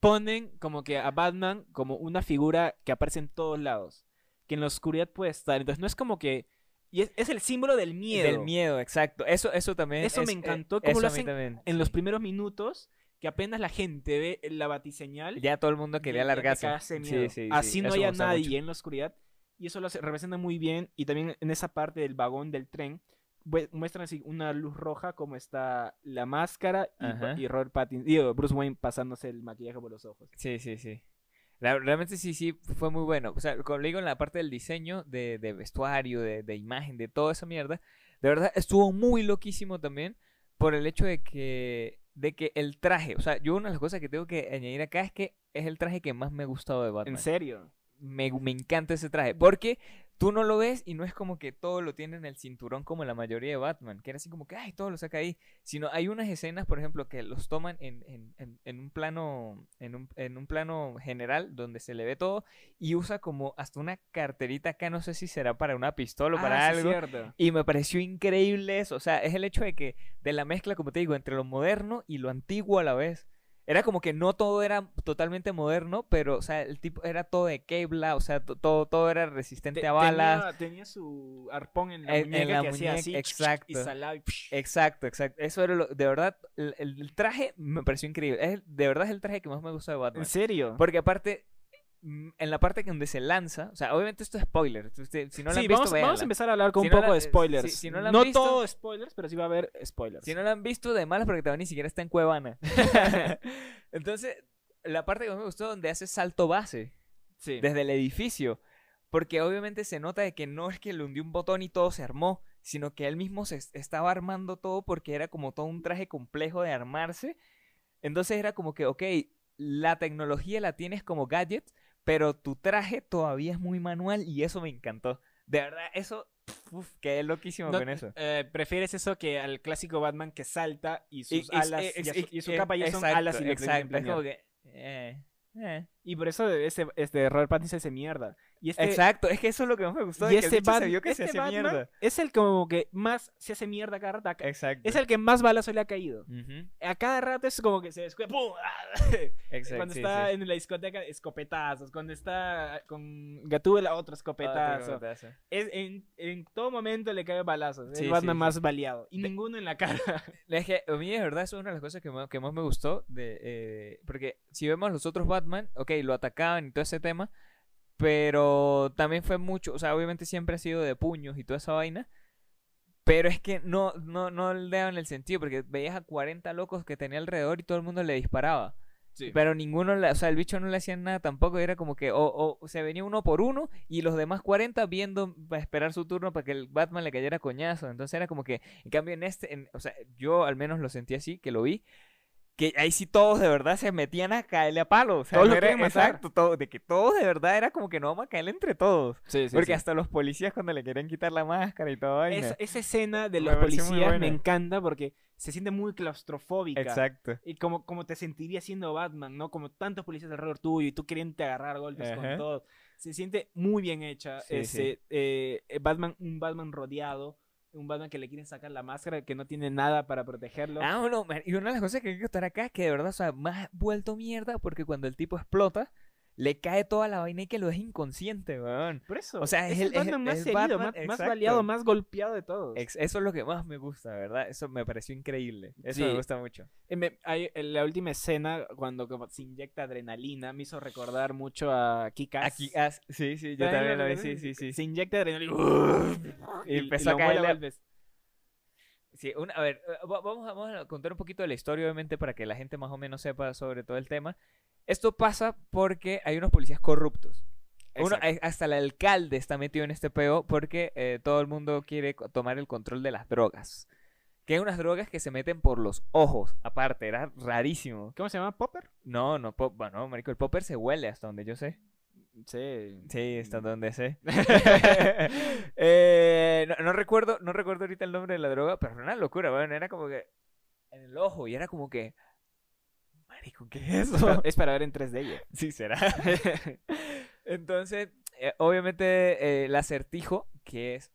ponen como que a Batman como una figura que aparece en todos lados, que en la oscuridad puede estar. Entonces no es como que y es, es el símbolo del miedo. Del miedo, exacto. Eso, eso también. Eso es- me eh, encantó, cómo eso lo hacen también, En los primeros minutos que apenas la gente ve la batiseñal, Ya todo el mundo quería ya te largarse. cagaste de Sí, sí, sí, Así no haya nadie mucho. en la oscuridad y eso lo hace- representa muy bien y también en esa parte del vagón del tren mue- muestran así una luz roja como está la máscara y, y Robert Pattinson, digo, Bruce Wayne pasándose el maquillaje por los ojos. Sí, sí, sí. La- realmente sí, sí, fue muy bueno. O sea, como le digo, en la parte del diseño, de, de vestuario, de, de imagen, de toda esa mierda, de verdad estuvo muy loquísimo también por el hecho de que, de que el traje, o sea, yo una de las cosas que tengo que añadir acá es que es el traje que más me ha gustado de Batman. En serio. me, me encanta ese traje. Porque tú no lo ves y no es como que todo lo tiene en el cinturón como la mayoría de Batman. Que era así como que, ay, todo lo saca ahí. Sino hay unas escenas, por ejemplo, que los toman en, en, en, en un plano en un, en un plano general donde se le ve todo y usa como hasta una carterita acá, no sé si será para una pistola o para Ah, algo. cierto. Y me pareció increíble eso. O sea, es el hecho de que de la mezcla, como te digo, entre lo moderno y lo antiguo a la vez. Era como que no todo era totalmente moderno, pero, o sea, el tipo era todo de Kevlar, o sea, to- todo, todo era resistente Te- a balas. Tenía, tenía su arpón en la En- en muñeca la que hacía muñeca, así exacto. y salaba y Exacto, exacto. Eso era lo, de verdad, el, el traje me pareció increíble. Es, de verdad es el traje que más me gusta de Batman. ¿En serio? Porque aparte, en la parte donde se lanza, o sea, obviamente esto es spoiler. Si no lo sí, han visto, vamos, vamos a empezar a hablar con Si un no poco la- de spoilers. si- si no la han no visto- todo spoilers, pero sí va a haber spoilers. Si no la han visto, de malas porque todavía ni siquiera está en Cuevana. Entonces, la parte que más me gustó donde hace salto base sí. desde el edificio. Porque obviamente se nota de que no es que le hundió un botón y todo se armó, sino que él mismo se es- estaba armando todo porque era como todo un traje complejo de armarse. Entonces era como que, ok, la tecnología la tienes como gadget, pero tu traje todavía es muy manual y eso me encantó. De verdad, eso, uf, quedé loquísimo No, con eso. eh, ¿Prefieres eso que al clásico Batman que salta y sus Y- alas y- y, su, y su y- capa ya son alas y exacto, es como que, eh, Eh. Y por eso ese, este Robert Pattinson se mierda. Y este, Exacto, es que eso es lo que más me gustó. y de que bicho se vio que se este hacía Batman mierda. es el como que más se hace mierda cada rato. Exacto. Es el que más balazo le ha caído. Ujú. A cada rato es como que se descuida. ¡pum! Exacto, Cuando sí, está sí. en la discoteca, escopetazos. Cuando está con Gatúbela, otro Ah, escopetazo. otro pedazo. Es, en, en todo momento le cae balazos. Sí, el Batman más baleado. Y ninguno en la cara. Es que a mí de verdad eso es una de las cosas que más, que más me gustó. De, eh, porque si vemos los otros Batman, ok, lo atacaban y todo ese tema. Pero también fue mucho, o sea, obviamente siempre ha sido de puños y toda esa vaina. Pero es que no, no, no le daban el sentido, porque veías a 40 locos que tenía alrededor y todo el mundo le disparaba. Pero ninguno, o sea, el bicho no le hacían nada tampoco. Era como que o, o se venía uno por uno y los demás 40 viendo para esperar su turno para que el Batman le cayera coñazo. Entonces era como que, en cambio, en este, en- o sea, yo al menos lo sentí así, que lo vi. Que ahí sí todos de verdad se metían a caerle a palo. O sea, Todos no era- exacto, todo- de que todos de verdad era como que no vamos a caerle entre todos. Sí, sí, Porque sí. hasta los policías cuando le querían quitar la máscara y todo. vaina. Esa, escena de los policías me encanta porque se siente muy claustrofóbica. Exacto. Y como, como te sentiría siendo Batman, ¿no? Como tantos policías alrededor tuyo y tú queriendo agarrar golpes con todos. Se siente muy bien hecha. Ese, eh, Batman, un Batman rodeado. Un Batman que le quieren sacar la máscara, que no tiene nada para protegerlo. Ah, man, y una de las cosas que hay que contar acá es que de verdad, o sea, más vuelto mierda porque cuando el tipo explota, le cae toda la vaina y que lo deja inconsciente, weón. Por eso. O sea, es es, el- es Batman más es herido, Batman, más, más baleado, más golpeado de todos. Eso es lo que más me gusta, ¿verdad? Eso me pareció increíble. Eso me gusta mucho. Me- hay- en la última escena, cuando como se inyecta adrenalina, me hizo recordar mucho a Kikas. Aquí, ah, sí, sí, yo también lo vi, sí, sí, sí. Se inyecta adrenalina y, Y empezó a a- golpes. Sí, una- a ver, eh, va- vamos a, vamos a contar un poquito de la historia, obviamente, para que la gente más o menos sepa sobre todo el tema. Esto pasa porque hay unos policías corruptos. Uno, hasta el alcalde está metido en este peo porque eh, todo el mundo quiere tomar el control de las drogas. Que hay unas drogas que se meten por los ojos, aparte, era rarísimo. ¿Cómo se llama? ¿Popper? No, no, pop, bueno, marico, el popper se huele hasta donde yo sé. Sí. Sí, hasta donde sé. Eh, no, no recuerdo, no recuerdo ahorita el nombre de la droga, pero era una locura, bueno, era como que en el ojo y era como que, marico, ¿qué es Es para, eso? es para ver en 3D ya. Sí, será. Entonces, eh, obviamente, eh, el acertijo, que es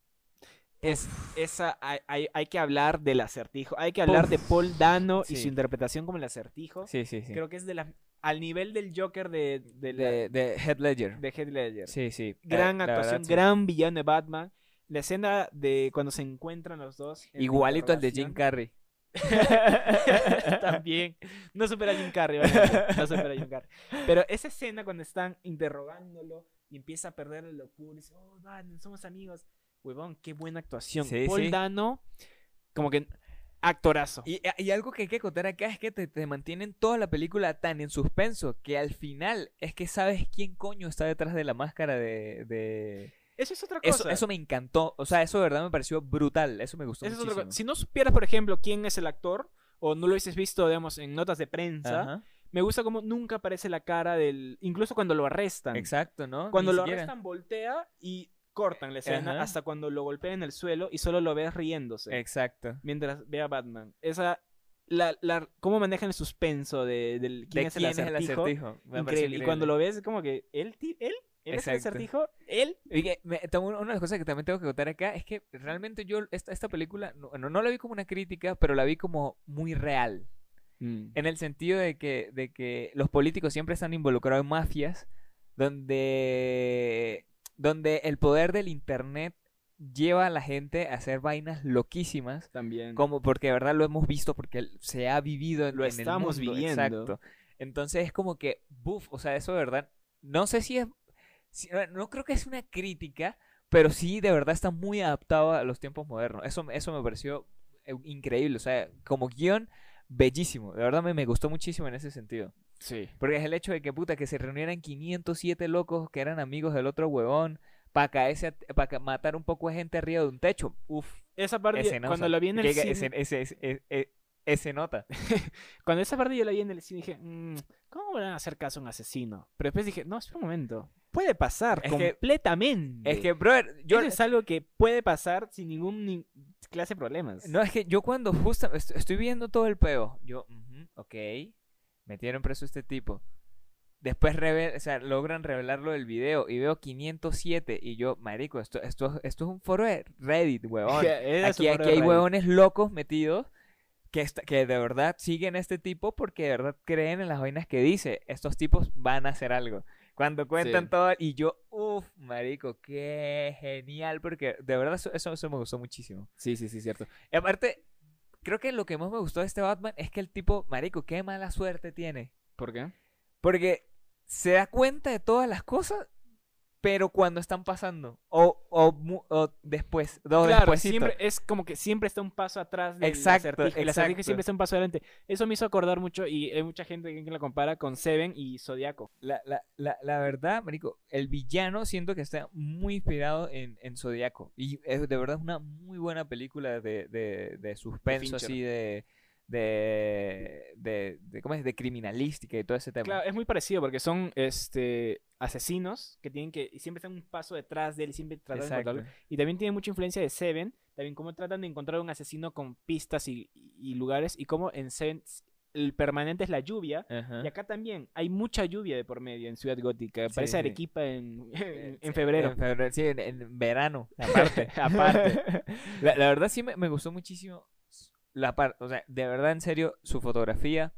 Es, esa, hay, hay, hay que hablar del acertijo. Hay que hablar de Paul Dano y su interpretación como el acertijo. Sí, sí, sí. Creo que es de la, al nivel del Joker de, de, la- de, Head Ledger. de Heath Ledger. Sí, sí. Gran Eh, la actuación, verdad, sí. gran villano de Batman. La escena de cuando se encuentran los dos. en Igualito al de Jim. Carrey. También. No supera a Jim Carrey, No supera a Jim Carrey. Pero esa escena cuando están interrogándolo y empieza a perder la locura y dice, oh, Batman, somos amigos. Huevón, qué buena actuación. Sí, Paul sí. Dano, como que actorazo. Y, y algo que hay que contar acá es que te, te mantienen toda la película tan en suspenso que al final es que sabes quién coño está detrás de la máscara de... de... Eso es otra cosa. Eso, eso me encantó. O sea, eso de verdad me pareció brutal. Eso me gustó Eso es otra muchísimo. cosa. Si no supieras, por ejemplo, quién es el actor, o no lo hubieses visto, digamos, en notas de prensa, Ajá. me gusta como nunca aparece la cara del... Incluso cuando lo arrestan. Exacto, ¿no? Cuando Ni lo siquiera. arrestan, voltea y cortan la escena Ajá. hasta cuando lo golpean en el suelo y solo lo ves riéndose Exacto. mientras ve a Batman. Esa, la, la, cómo manejan el suspenso de, del quién, ¿De es, el es el acertijo, Increíble. Y cuando lo ves, es como que él, ti- él, él es el Exacto. acertijo, él. Me- una de las cosas que también tengo que contar acá es que realmente yo esta, esta película no, no, la vi como una crítica, pero la vi como muy real. Mm. En el sentido de que, de que los políticos siempre están involucrados en mafias, donde, donde el poder del internet lleva a la gente a hacer vainas loquísimas, También. como porque de verdad lo hemos visto, porque se ha vivido en, Lo en el estamos mundo, viviendo. Exacto. Entonces es como que, buf, o sea, eso de verdad, no sé si es, si- no creo que es una crítica, pero sí de verdad está muy adaptado a los tiempos modernos. Eso, eso me pareció eh, increíble, o sea, como guion, bellísimo. De verdad me, me gustó muchísimo en ese sentido. Sí. Porque es el hecho de que, puta, que se reunieran 507 locos que eran amigos del otro huevón para caerse, para matar un poco de gente arriba de un techo. Uf, Esa parte, ese no, cuando lo vi en el que cine, ese, ese, ese, ese- ese nota. cuando esa parte yo la vi en el cine, dije, "Mm, ¿cómo van a hacer caso a un asesino? Pero después dije, no, espera un momento. Puede pasar Es que- completamente. Es que, brother, yo... Eso es algo que puede pasar sin ningún ni- clase de problemas. No, es que yo cuando justo est- estoy viendo todo el peo, yo, ujú, ok, metieron preso a este tipo. después o sea, logran revelarlo del video y veo 507 y yo, marico, esto, esto, esto es un foro de Reddit, huevón. Aquí, aquí hay huevones locos metidos que, esta- que de verdad siguen a este tipo porque de verdad creen en las vainas que dice. Estos tipos van a hacer algo. Cuando cuentan Sí. todo, y yo, uff, marico, qué genial, porque de verdad eso, eso, eso me gustó muchísimo. Sí, sí, sí, cierto. Y aparte, creo que lo que más me gustó de este Batman es que el tipo, marico, qué mala suerte tiene. ¿Por qué? Porque se da cuenta de todas las cosas, pero cuando están pasando. O, o, después. O Claro, despuesito. siempre es como que siempre está un paso atrás del Exacto, acertijo, el acertijo siempre está un paso adelante. Eso me hizo acordar mucho y hay mucha gente que la compara con Seven y Zodiaco. La, la, la, la verdad, marico, el villano siento que está muy inspirado en, en Zodiaco. Y es de verdad una muy buena película de, de, de suspenso, así de. De, de, de, ¿cómo es? de criminalística y todo ese tema. Claro, es muy parecido porque son este asesinos que tienen que y siempre están un paso detrás de él y siempre tratan de encontrarlo. Y también tiene mucha influencia de Seven, también cómo tratan de encontrar un asesino con pistas y, y lugares y cómo en Seven el permanente es la lluvia. Ajá. Y acá también hay mucha lluvia de por medio en Ciudad Gótica. Sí, Parece sí. Arequipa en, en, Eh, en febrero. En febrero, sí, en, en verano, aparte. Aparte. La, la verdad sí me, me gustó muchísimo la parte, o sea, de verdad en serio, su fotografía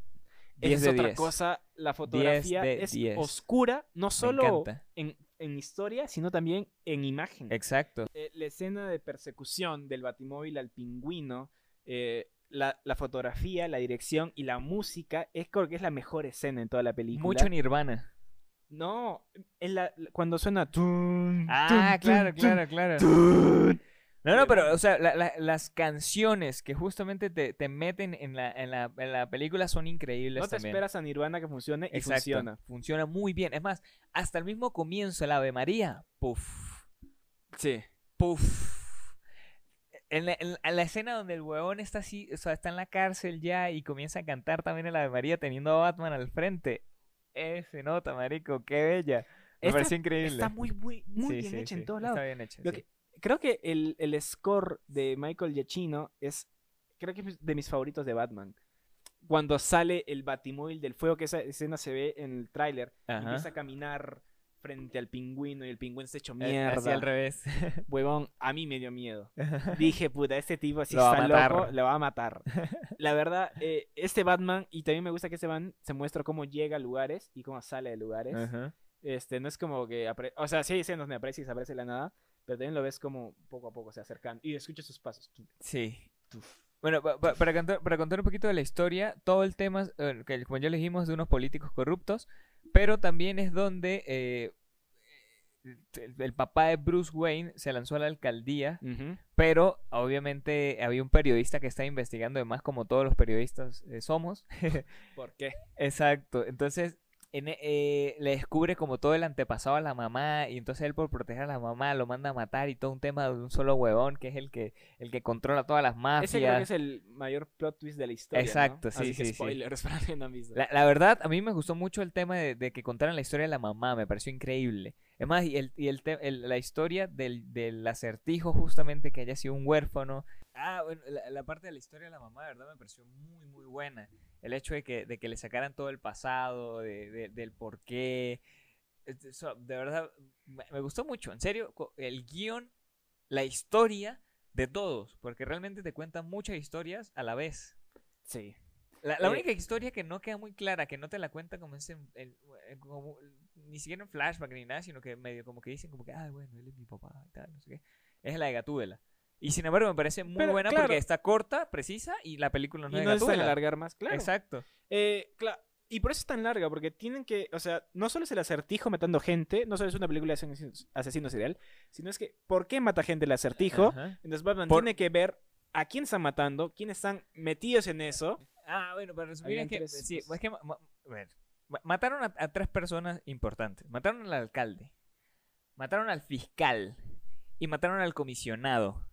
10 es de otra 10. cosa. La fotografía es 10. oscura, no solo en, en historia, sino también en imagen. Exacto. Eh, la escena de persecución del batimóvil al pingüino, eh, la, la fotografía, la dirección y la música, es creo que es la mejor escena en toda la película. Mucho Nirvana. No, en la, cuando suena... tun, Ah, tun, claro, tun, claro, claro. No, no, pero, o sea, la- la- las canciones que justamente te, te meten en la, en, la, en la película son increíbles No te también. esperas a Nirvana que funcione y Exacto. funciona. Funciona muy bien. Es más, hasta el mismo comienzo, el Ave María. Puf. Sí. Puf. En la, en la- en la escena donde el huevón está así, o sea, está en la cárcel ya y comienza a cantar también el Ave María teniendo a Batman al frente. Eh, se nota, marico, qué bella. Me Esta- pareció increíble. Está muy, muy, muy Sí, bien sí, hecha sí, en todos Está lados. bien hecha. Lo sí. que- creo que el, el score de Michael Giacchino es, creo que es de mis favoritos de Batman. Cuando sale el batimóvil del fuego, que esa escena se ve en el tráiler, empieza a caminar frente al pingüino y el pingüino se hecho Eh, mierda. Así al revés. Huevón, a mí me dio miedo. Dije, puta, este tipo si Lo está loco, lo va a matar. La verdad, eh, este Batman, y también me gusta que este Batman se muestra cómo llega a lugares y cómo sale de lugares. Ajá. Este, no es como que apare- o sea, sí hay escenas donde aparece y desaparece de la nada, pero también lo ves como poco a poco se acercan y escuchas sus pasos. Sí. Bueno, pa- pa- para, contar, para contar un poquito de la historia, todo el tema, eh, que como ya dijimos, de unos políticos corruptos, pero también es donde eh, el, el papá de Bruce Wayne se lanzó a la alcaldía, Ujú. pero obviamente había un periodista que estaba investigando, además como todos los periodistas eh, somos. ¿Por qué? Exacto, entonces en eh, le descubre como todo el antepasado a la mamá y entonces él por proteger a la mamá lo manda a matar y todo un tema de un solo huevón que es el que el que controla todas las mafias. Ese creo que es el mayor plot twist de la historia. ¿no? Exacto, sí, Así que sí, sí. spoilers para los que no han visto. La, la verdad, a mí me gustó mucho el tema de, de que contaran la historia de la mamá, me pareció increíble. Es más, y, el, y el el- la historia del, del acertijo justamente que haya sido un huérfano. Ah, bueno, la, la parte de la historia de la mamá, de verdad, me pareció muy, muy buena. El hecho de que, de que le sacaran todo el pasado, de, de- del por qué. De verdad, me, me gustó mucho. En serio, el guion, la historia de todos, porque realmente te cuentan muchas historias a la vez. Sí. La, la Eh, única historia que no queda muy clara, que no te la cuenta como ese, el- el- como- ni siquiera en flashback ni nada, sino que medio como que dicen como que, ah, bueno, él es mi papá y tal, no sé qué, es la de Gatúbela. Y sin embargo me parece muy Pero, buena claro. porque está corta, precisa y la película no y es no necesitan Gatúbela. alargar más, claro. Exacto. Eh, cla- Y por eso es tan larga, porque tienen que, o sea, no solo es el acertijo matando gente, no solo es una película de asesino, serial, sino es que, ¿por qué mata gente el acertijo? Ajá. Entonces Batman Por- tiene que ver a quién están matando, quiénes están metidos en eso. Ah, bueno, para resumir es que, tres sí, cosas. es que ma- ma- a ver, ma- mataron a, a tres personas importantes. Mataron al alcalde, mataron al fiscal y mataron al comisionado.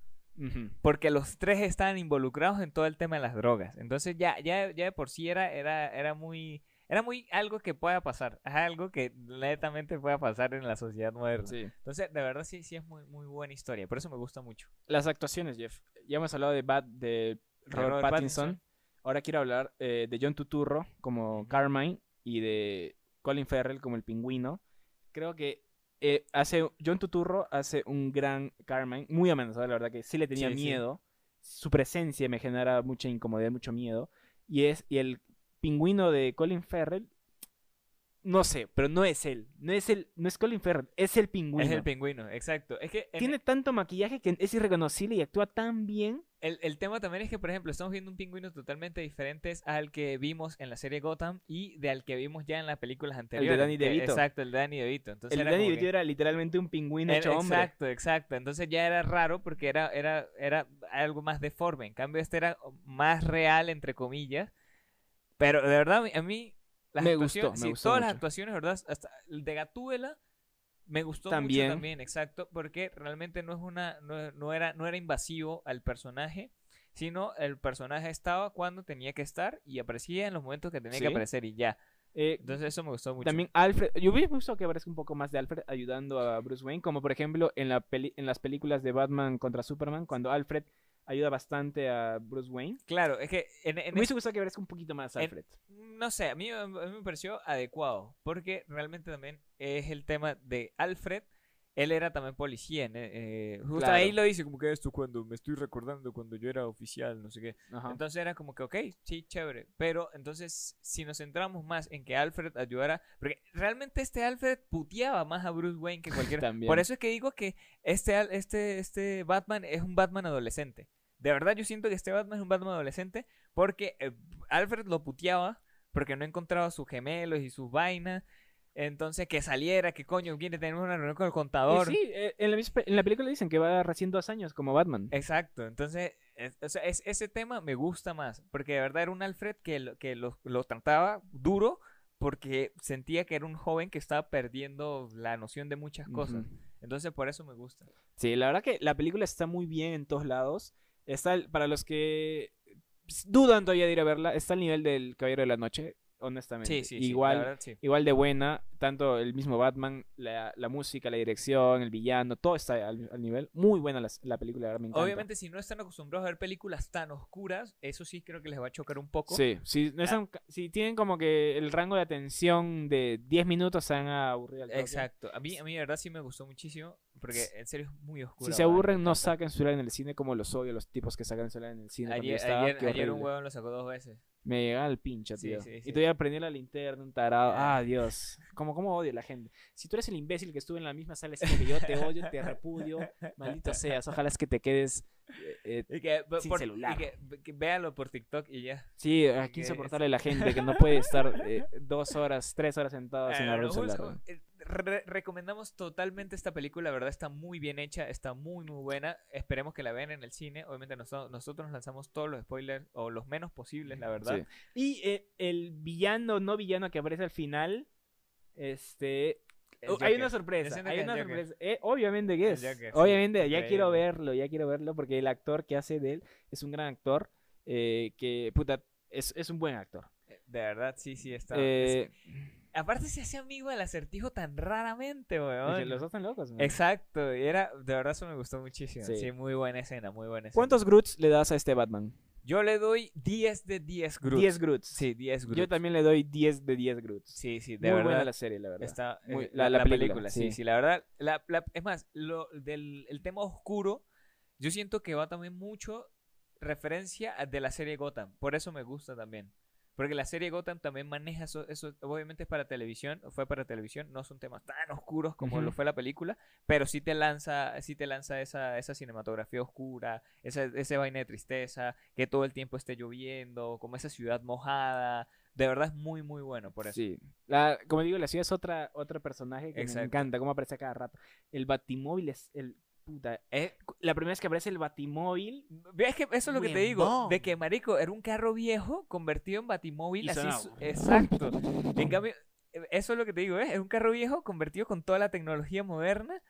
Porque los tres estaban involucrados en todo el tema de las drogas. Entonces ya, ya, ya de por sí era, era, era muy, era muy algo que pueda pasar, algo que netamente pueda pasar en la sociedad moderna. Sí. Entonces, de verdad sí, sí es muy, muy buena historia, por eso me gusta mucho. Las actuaciones, Jeff. Ya hemos hablado de, Bat, de Robert, Robert Pattinson. Pattinson. Ahora quiero hablar eh, de John Tuturro como. Carmine y de Colin Farrell como el pingüino. Creo que eh, hace John Tuturro hace un gran Carmine, muy amenazador, la verdad que sí le tenía Sí, sí. miedo. Su presencia me genera mucha incomodidad, mucho miedo. Y es y el pingüino de Colin Farrell no sé, pero no es él, no es el no es Colin Farrell, es el pingüino. Es el pingüino, exacto. Es que en- Tiene tanto maquillaje que es irreconocible y actúa tan bien. el, el tema también es que, por ejemplo, estamos viendo un pingüino totalmente diferente al que vimos en la serie Gotham y de al que vimos ya en las películas anteriores. Danny que- DeVito. Exacto, el de Danny DeVito. Entonces el era Danny DeVito que- era literalmente un pingüino Era- hecho hombre. Exacto, exacto. Entonces ya era raro porque era, era, era algo más deforme. En cambio, este era más real, entre comillas. Pero de verdad, a mí. Las Me actuaciones- gustó, me sí, gustó todas las actuaciones, ¿verdad? Hasta el de Gatúbela me gustó También. mucho también, exacto. Porque realmente no es una. No, no era, no era invasivo al personaje. Sino el personaje estaba cuando tenía que estar y aparecía en los momentos que tenía Sí. que aparecer y ya. Eh, Entonces eso me gustó mucho. También Alfred, yo hubiera visto que aparezca un poco más de Alfred ayudando a Bruce Wayne, como por ejemplo en, la peli- en las películas de Batman contra Superman, cuando Alfred ayuda bastante a Bruce Wayne. Claro, es que en, en Me hubiese gustado que aparezca un poquito más en- Alfred. No sé, a mí, a mí me pareció adecuado, porque realmente también es el tema de Alfred. Él era también policía. Eh, justo Claro. ahí lo dice como que esto cuando me estoy recordando cuando yo era oficial, no sé qué. Ajá. Entonces era como que, ok, sí, chévere. Pero entonces, si nos centramos más en que Alfred ayudara, porque realmente este Alfred puteaba más a Bruce Wayne que cualquier... También. Por eso es que digo que este, este, este Batman es un Batman adolescente. De verdad yo siento que este Batman es un Batman adolescente porque eh, Alfred lo puteaba porque no encontraba sus gemelos y sus vainas. Entonces que saliera, que coño, quiere tener una reunión con el Eh, contador. sí, eh, en, la, mis- en la película dicen que va recién dos años como Batman. Exacto, entonces, es- o sea, es- ese tema me gusta más, porque de verdad era un Alfred que, lo, que lo, lo trataba duro porque sentía que era un joven que estaba perdiendo la noción de muchas cosas. Entonces por eso me gusta. Sí, la verdad que la película está muy bien en todos lados. Está, el- para los que dudan todavía de ir a verla, está al nivel del Caballero de la Noche, honestamente. Sí, sí, Igual, verdad, sí. igual de buena, tanto el mismo Batman, la, la música, la dirección, el villano, todo está al, al nivel. Muy buena la, la película, me encanta. Obviamente si no están acostumbrados a ver películas tan oscuras, eso sí creo que les va a chocar un poco. Sí, si, no están- si tienen como que el rango de atención de 10 minutos, se van a aburrir al. Exacto. A mí, a mí de verdad sí me gustó muchísimo, porque en serio es muy oscura. Si se aburren, no saquen su celular en el cine como los odio, los tipos que sacan su celular en el cine. Ayer, estaba, ayer, qué ayer un huevón lo sacó dos veces. Me llegaba el pincho, Sí, tío. sí, sí. Y todavía prendí la linterna, un tarado. Ah. Ah, Dios. Como, como odio a la gente. Si tú eres el imbécil que estuvo en la misma sala cine que yo, te odio, te repudio. Maldito seas. Ojalá es que te quedes. eh, eh, Y que, Sin por- celular. y que, que véalo por TikTok y ya. sí, aquí insoportable la gente que no puede estar eh, dos horas, tres horas sentado sin Eh, abrir el celular. Re- recomendamos totalmente esta película, la verdad está muy bien hecha, está muy muy buena. Esperemos que la vean en el cine. Obviamente nosotros, nosotros nos lanzamos todos los spoilers o los menos posibles, la verdad. Sí. Y eh, el villano, no villano que aparece al final. Este. Oh, hay una sorpresa. Hay una sorpresa. Eh, obviamente que es. Joker, sí, obviamente, ya quiero verlo, ya quiero verlo, porque el actor que hace de él es un gran actor. eh, que, puta, es, es un buen actor. De verdad, sí, sí, está. Eh, es- Aparte se hace amigo del acertijo tan raramente, weón. los dos están locos. man. Exacto, y era, de verdad eso me gustó muchísimo. Sí. Sí, muy buena escena, muy buena escena. ¿Cuántos Groots le das a este Batman? Yo le doy 10 de 10 Groots. 10 Groots. Sí, 10 Groots. Yo también le doy 10 de 10 Groots. Sí, sí, de Muy verdad. buena la serie, la verdad. Está Muy- eh, la- la película, sí, sí. sí, la verdad. La, es más, lo, del el tema oscuro, yo siento que va también mucho referencia de la serie Gotham. Por eso me gusta también. Porque la serie Gotham también maneja eso, eso obviamente es para televisión, fue para televisión, no son temas tan oscuros como Ujú. lo fue la película, pero sí te lanza, sí te lanza esa, esa cinematografía oscura, esa, ese vaina de tristeza, que todo el tiempo esté lloviendo, como esa ciudad mojada. De verdad es muy, muy bueno por eso. Sí. La, como digo, la ciudad es otra, otro personaje que Exacto. me encanta, cómo aparece cada rato. El Batimóvil es el puta. Eh, La primera vez que aparece el Batimóvil. ¿Ves que eso es lo que te digo? De que, marico, era un carro viejo convertido en batimóvil. Y así sonaba. Exacto. En cambio, eh, eso es lo que te digo, ¿ves? Es un carro viejo convertido con toda la tecnología moderna.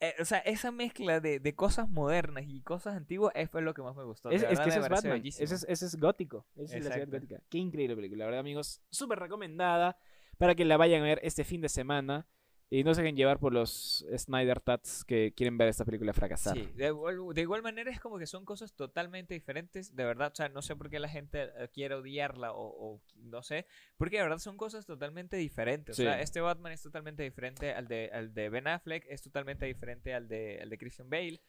Eh, o sea, esa mezcla de, de cosas modernas y cosas antiguas es fue lo que más me gustó. Es, es que ese es Batman. Ese es, ese es gótico. Esa es la ciudad gótica. Qué increíble película. La verdad, amigos, súper recomendada para que la vayan a ver este fin de semana. Y no se dejen llevar por los Snyder Tats que quieren ver esta película fracasar. Sí, de igual, de igual manera es como que son cosas totalmente diferentes, de verdad, o sea, no sé por qué la gente eh, quiere odiarla o, o no sé, porque de verdad son cosas totalmente diferentes, Sí. o sea, este Batman es totalmente diferente al de, al de Ben Affleck, es totalmente diferente al de, al de Christian Bale,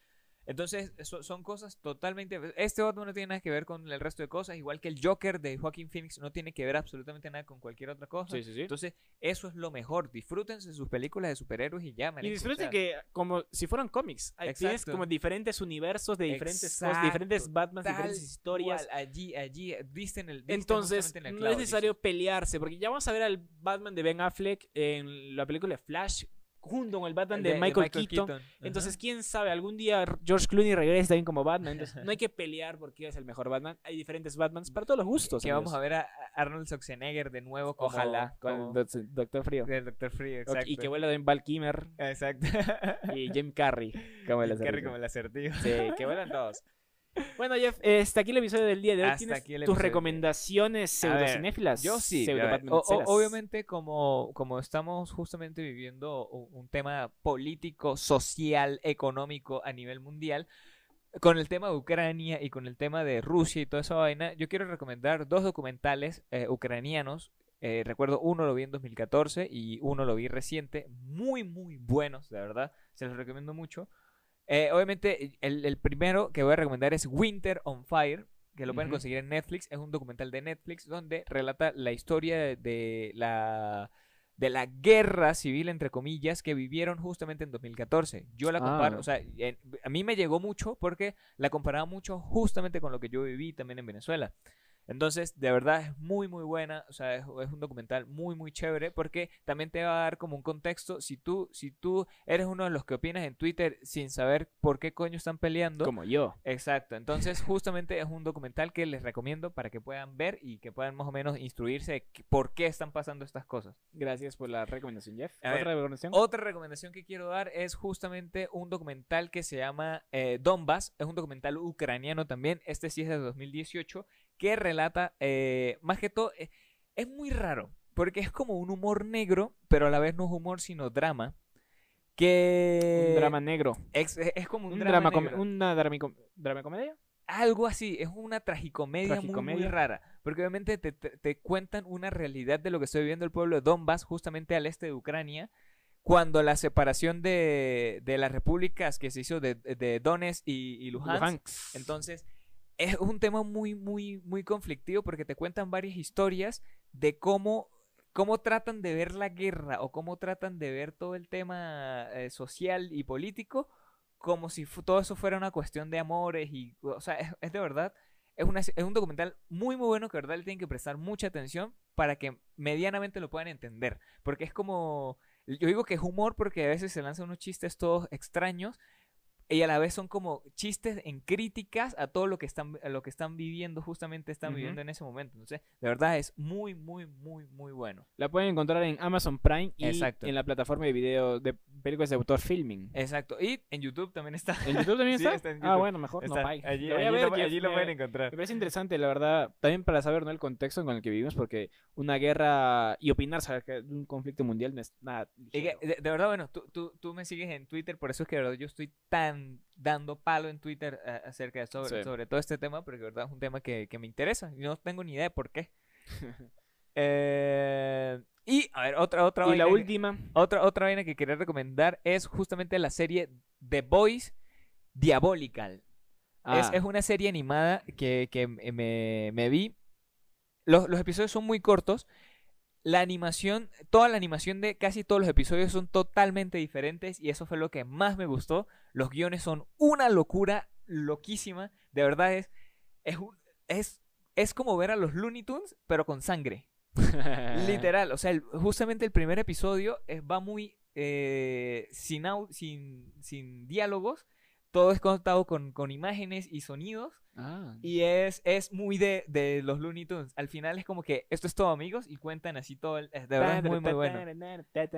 entonces so- son cosas totalmente, este Batman no tiene nada que ver con el resto de cosas, igual que el Joker de Joaquin Phoenix no tiene que ver absolutamente nada con cualquier otra cosa, Sí, sí, sí. entonces eso es lo mejor, disfrútense sus películas de superhéroes y ya, Y disfruten que como si fueran cómics. Hay- Tienes Exacto. como diferentes universos de diferentes cosas, Exacto, diferentes Batmans, tal diferentes historias. cual, allí, allí, disten el Entonces, en el no clavo, es necesario pelearse, porque ya vamos a ver al Batman de Ben Affleck en la película Flash, junto con el Batman El de, Michael, Keaton. Ajá. Entonces, quién sabe, algún día George Clooney regrese también como Batman. Entonces, no hay que pelear porque es el mejor Batman. Hay diferentes Batmans para todos los gustos. que vamos a ver a Arnold Schwarzenegger de nuevo como, Ojalá, con el Doc- Doctor Frío. del Doctor Frío, exacto. Y que vuela también Val Kimmer Exacto. y Jim Carrey. Como el Jim Carrey como el acertijo. Sí, que vuelan todos. Bueno, Jeff, eh, hasta aquí el episodio del día de hoy. Hasta ¿Tienes aquí el tus recomendaciones pseudocinéfilas? Yo sí. o- obviamente, como, como estamos justamente viviendo un, un tema político, social, económico a nivel mundial, con el tema de Ucrania y con el tema de Rusia y toda esa vaina, yo quiero recomendar dos documentales eh, ucranianos. Eh, recuerdo uno lo vi en 2014 y uno lo vi reciente. Muy, muy buenos, de verdad. Se los recomiendo mucho. Eh, obviamente, el, el primero que voy a recomendar es Winter on Fire, que lo pueden conseguir en Netflix. Es un documental de Netflix donde relata la historia de, de la de la guerra civil, entre comillas, que vivieron justamente en 2014. Yo la comparo, Ah. o sea, en- a mí me llegó mucho porque la comparaba mucho justamente con lo que yo viví también en Venezuela. Entonces, de verdad es muy, muy buena. O sea, es, es un documental muy, muy chévere porque también te va a dar como un contexto. Si tú, si tú eres uno de los que opinas en Twitter sin saber por qué coño están peleando. Como yo. Exacto. Entonces, justamente es un documental que les recomiendo para que puedan ver y que puedan más o menos instruirse de que- por qué están pasando estas cosas. Gracias por la recomendación, Jeff. A ¿Otra ver, recomendación? Otra recomendación que quiero dar es justamente un documental que se llama eh, Donbass. Es un documental ucraniano también. Este sí es de 2018. Que relata, eh, más que todo, eh, es muy raro. Porque es como un humor negro, pero a la vez no es humor, sino drama. Que. un drama negro. Es, es- es como un, Un, drama, drama, negro. una dramico- drama comedia. Algo así, es una tragicomedia, muy, muy Tragicomedia. rara. Porque obviamente te, te- te cuentan una realidad de lo que estoy viviendo el pueblo de Donbass, justamente al este de Ucrania, cuando la separación de, de las repúblicas que se hizo de, de Donetsk y, y Luhansk. Luhansk. Entonces, es un tema muy, muy, muy conflictivo porque te cuentan varias historias de cómo, cómo tratan de ver la guerra o cómo tratan de ver todo el tema eh, social y político como si todo eso fuera una cuestión de amores y, o sea, es, es de verdad, es, una, es un documental muy, muy bueno que de verdad le tienen que prestar mucha atención para que medianamente lo puedan entender, porque es como, yo digo que es humor porque a veces se lanzan unos chistes todos extraños y a la vez son como chistes en críticas a todo lo que están, a lo que están viviendo, justamente están Ujú. viviendo en ese momento. Entonces, de verdad es muy, muy, muy, muy bueno. La pueden encontrar en Amazon Prime y Exacto. en la plataforma de video de películas de autor Filming. Exacto. Y en YouTube también está. ¿En YouTube también Sí, está? está en Ah, YouTube. bueno, mejor no Está. pague. Allí, Lo allí ver, lo, allí lo me- pueden encontrar. Me parece interesante, la verdad, también para saber ¿no? el contexto con el que vivimos, porque una guerra y opinar sobre un conflicto mundial no es nada. De, de verdad, bueno, tú, tú, tú me sigues en Twitter, por eso es que de verdad yo estoy tan dando palo en Twitter eh, acerca de sobre, Sí. sobre todo este tema, porque verdad es un tema que, que me interesa. y no tengo ni idea de por qué. Eh, y, a ver, otra, otra Y la vaina última, Otra, otra vaina que quería recomendar es justamente la serie The Boys Diabolical. Es, ah, es una serie animada que, que me, me vi. Los, los episodios son muy cortos. La animación, toda la animación de casi todos los episodios son totalmente diferentes y eso fue lo que más me gustó. Los guiones son una locura, loquísima. De verdad es, es, es, es como ver a los Looney Tunes, pero con sangre. Literal, o sea, el- justamente el primer episodio es- va muy eh, sin, au- sin, sin diálogos, todo es contado con, con imágenes y sonidos Ah. y es, es muy de, de los Looney Tunes. Al final es como que esto es todo amigos y cuentan así todo, el- es- de verdad es muy muy bueno.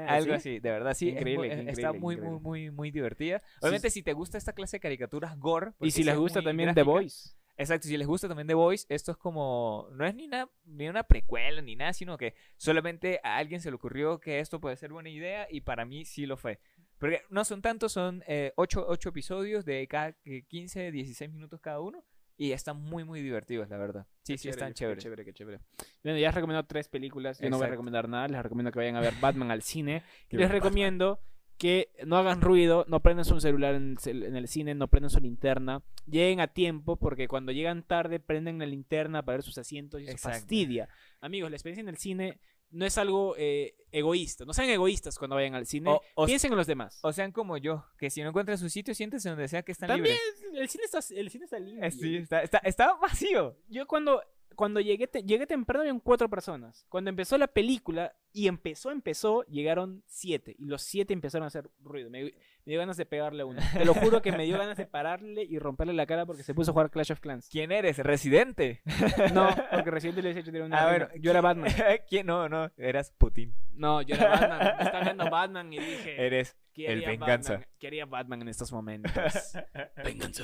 Algo así, de verdad sí, es Increíble, muy- qué está increíble, muy increíble. muy muy muy divertida. Obviamente si te gusta esta clase de caricaturas gore, Y si sí les es gusta también The gráfica, Voice. Exacto, si les gusta también The Voice, esto es como, no es ni una, ni una precuela ni nada, sino que solamente a alguien se le ocurrió que esto puede ser buena idea y para mí sí lo fue. Porque no son tantos, son 8 episodios de cada eh, 15, 16 minutos cada uno y están muy, muy divertidos, la verdad. Sí, Qué sí, están qué chéveres. chévere, qué chévere. Bueno, ya has recomendado tres películas. Yo no voy a recomendar nada. Les recomiendo que vayan a ver Batman al cine. Y les recomiendo que no hagan ruido, no prendan su celular en el, cine, no prendan su linterna. Lleguen a tiempo, porque cuando llegan tarde, prenden la linterna para ver sus asientos y eso fastidia. Amigos, la experiencia en el cine no es algo eh, egoísta. No sean egoístas cuando vayan al cine. O- o- Piensen en los demás. O sean como yo, que si no encuentran su sitio, siéntense donde sea que están También libres. el cine está, el cine está. Eh, Sí, está, está, está vacío. Yo cuando, cuando llegué, te- llegué temprano habían cuatro personas. Cuando empezó la película y empezó, empezó, llegaron siete. Y los siete empezaron a hacer ruido. Me, me dio ganas de pegarle a uno. Te lo juro que me dio ganas de pararle y romperle la cara porque se puso a jugar Clash of Clans. ¿Quién eres? ¿Residente? No, porque recién le tenía una Ah, reina. bueno, Yo era ¿quién- Batman. ¿Quién? No, no, eras Putin. No, yo era Batman. Estaba viendo Batman y dije... Eres ¿qué el venganza. Batman? ¿Qué haría Batman en estos momentos? Venganza.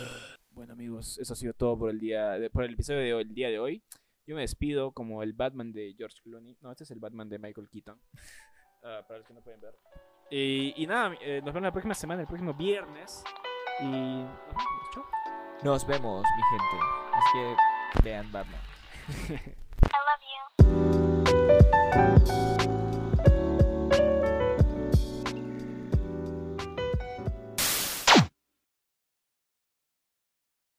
Bueno amigos, eso ha sido todo por el día, de- por el episodio de hoy, el día de hoy. Yo me despido como el Batman de George Clooney. No, este es el Batman de Michael Keaton. Ah, para los que no pueden ver. Y, y nada, eh, nos vemos la próxima semana, el próximo viernes. Y nos vemos, chao. Nos vemos, mi gente. Así que vean Batman.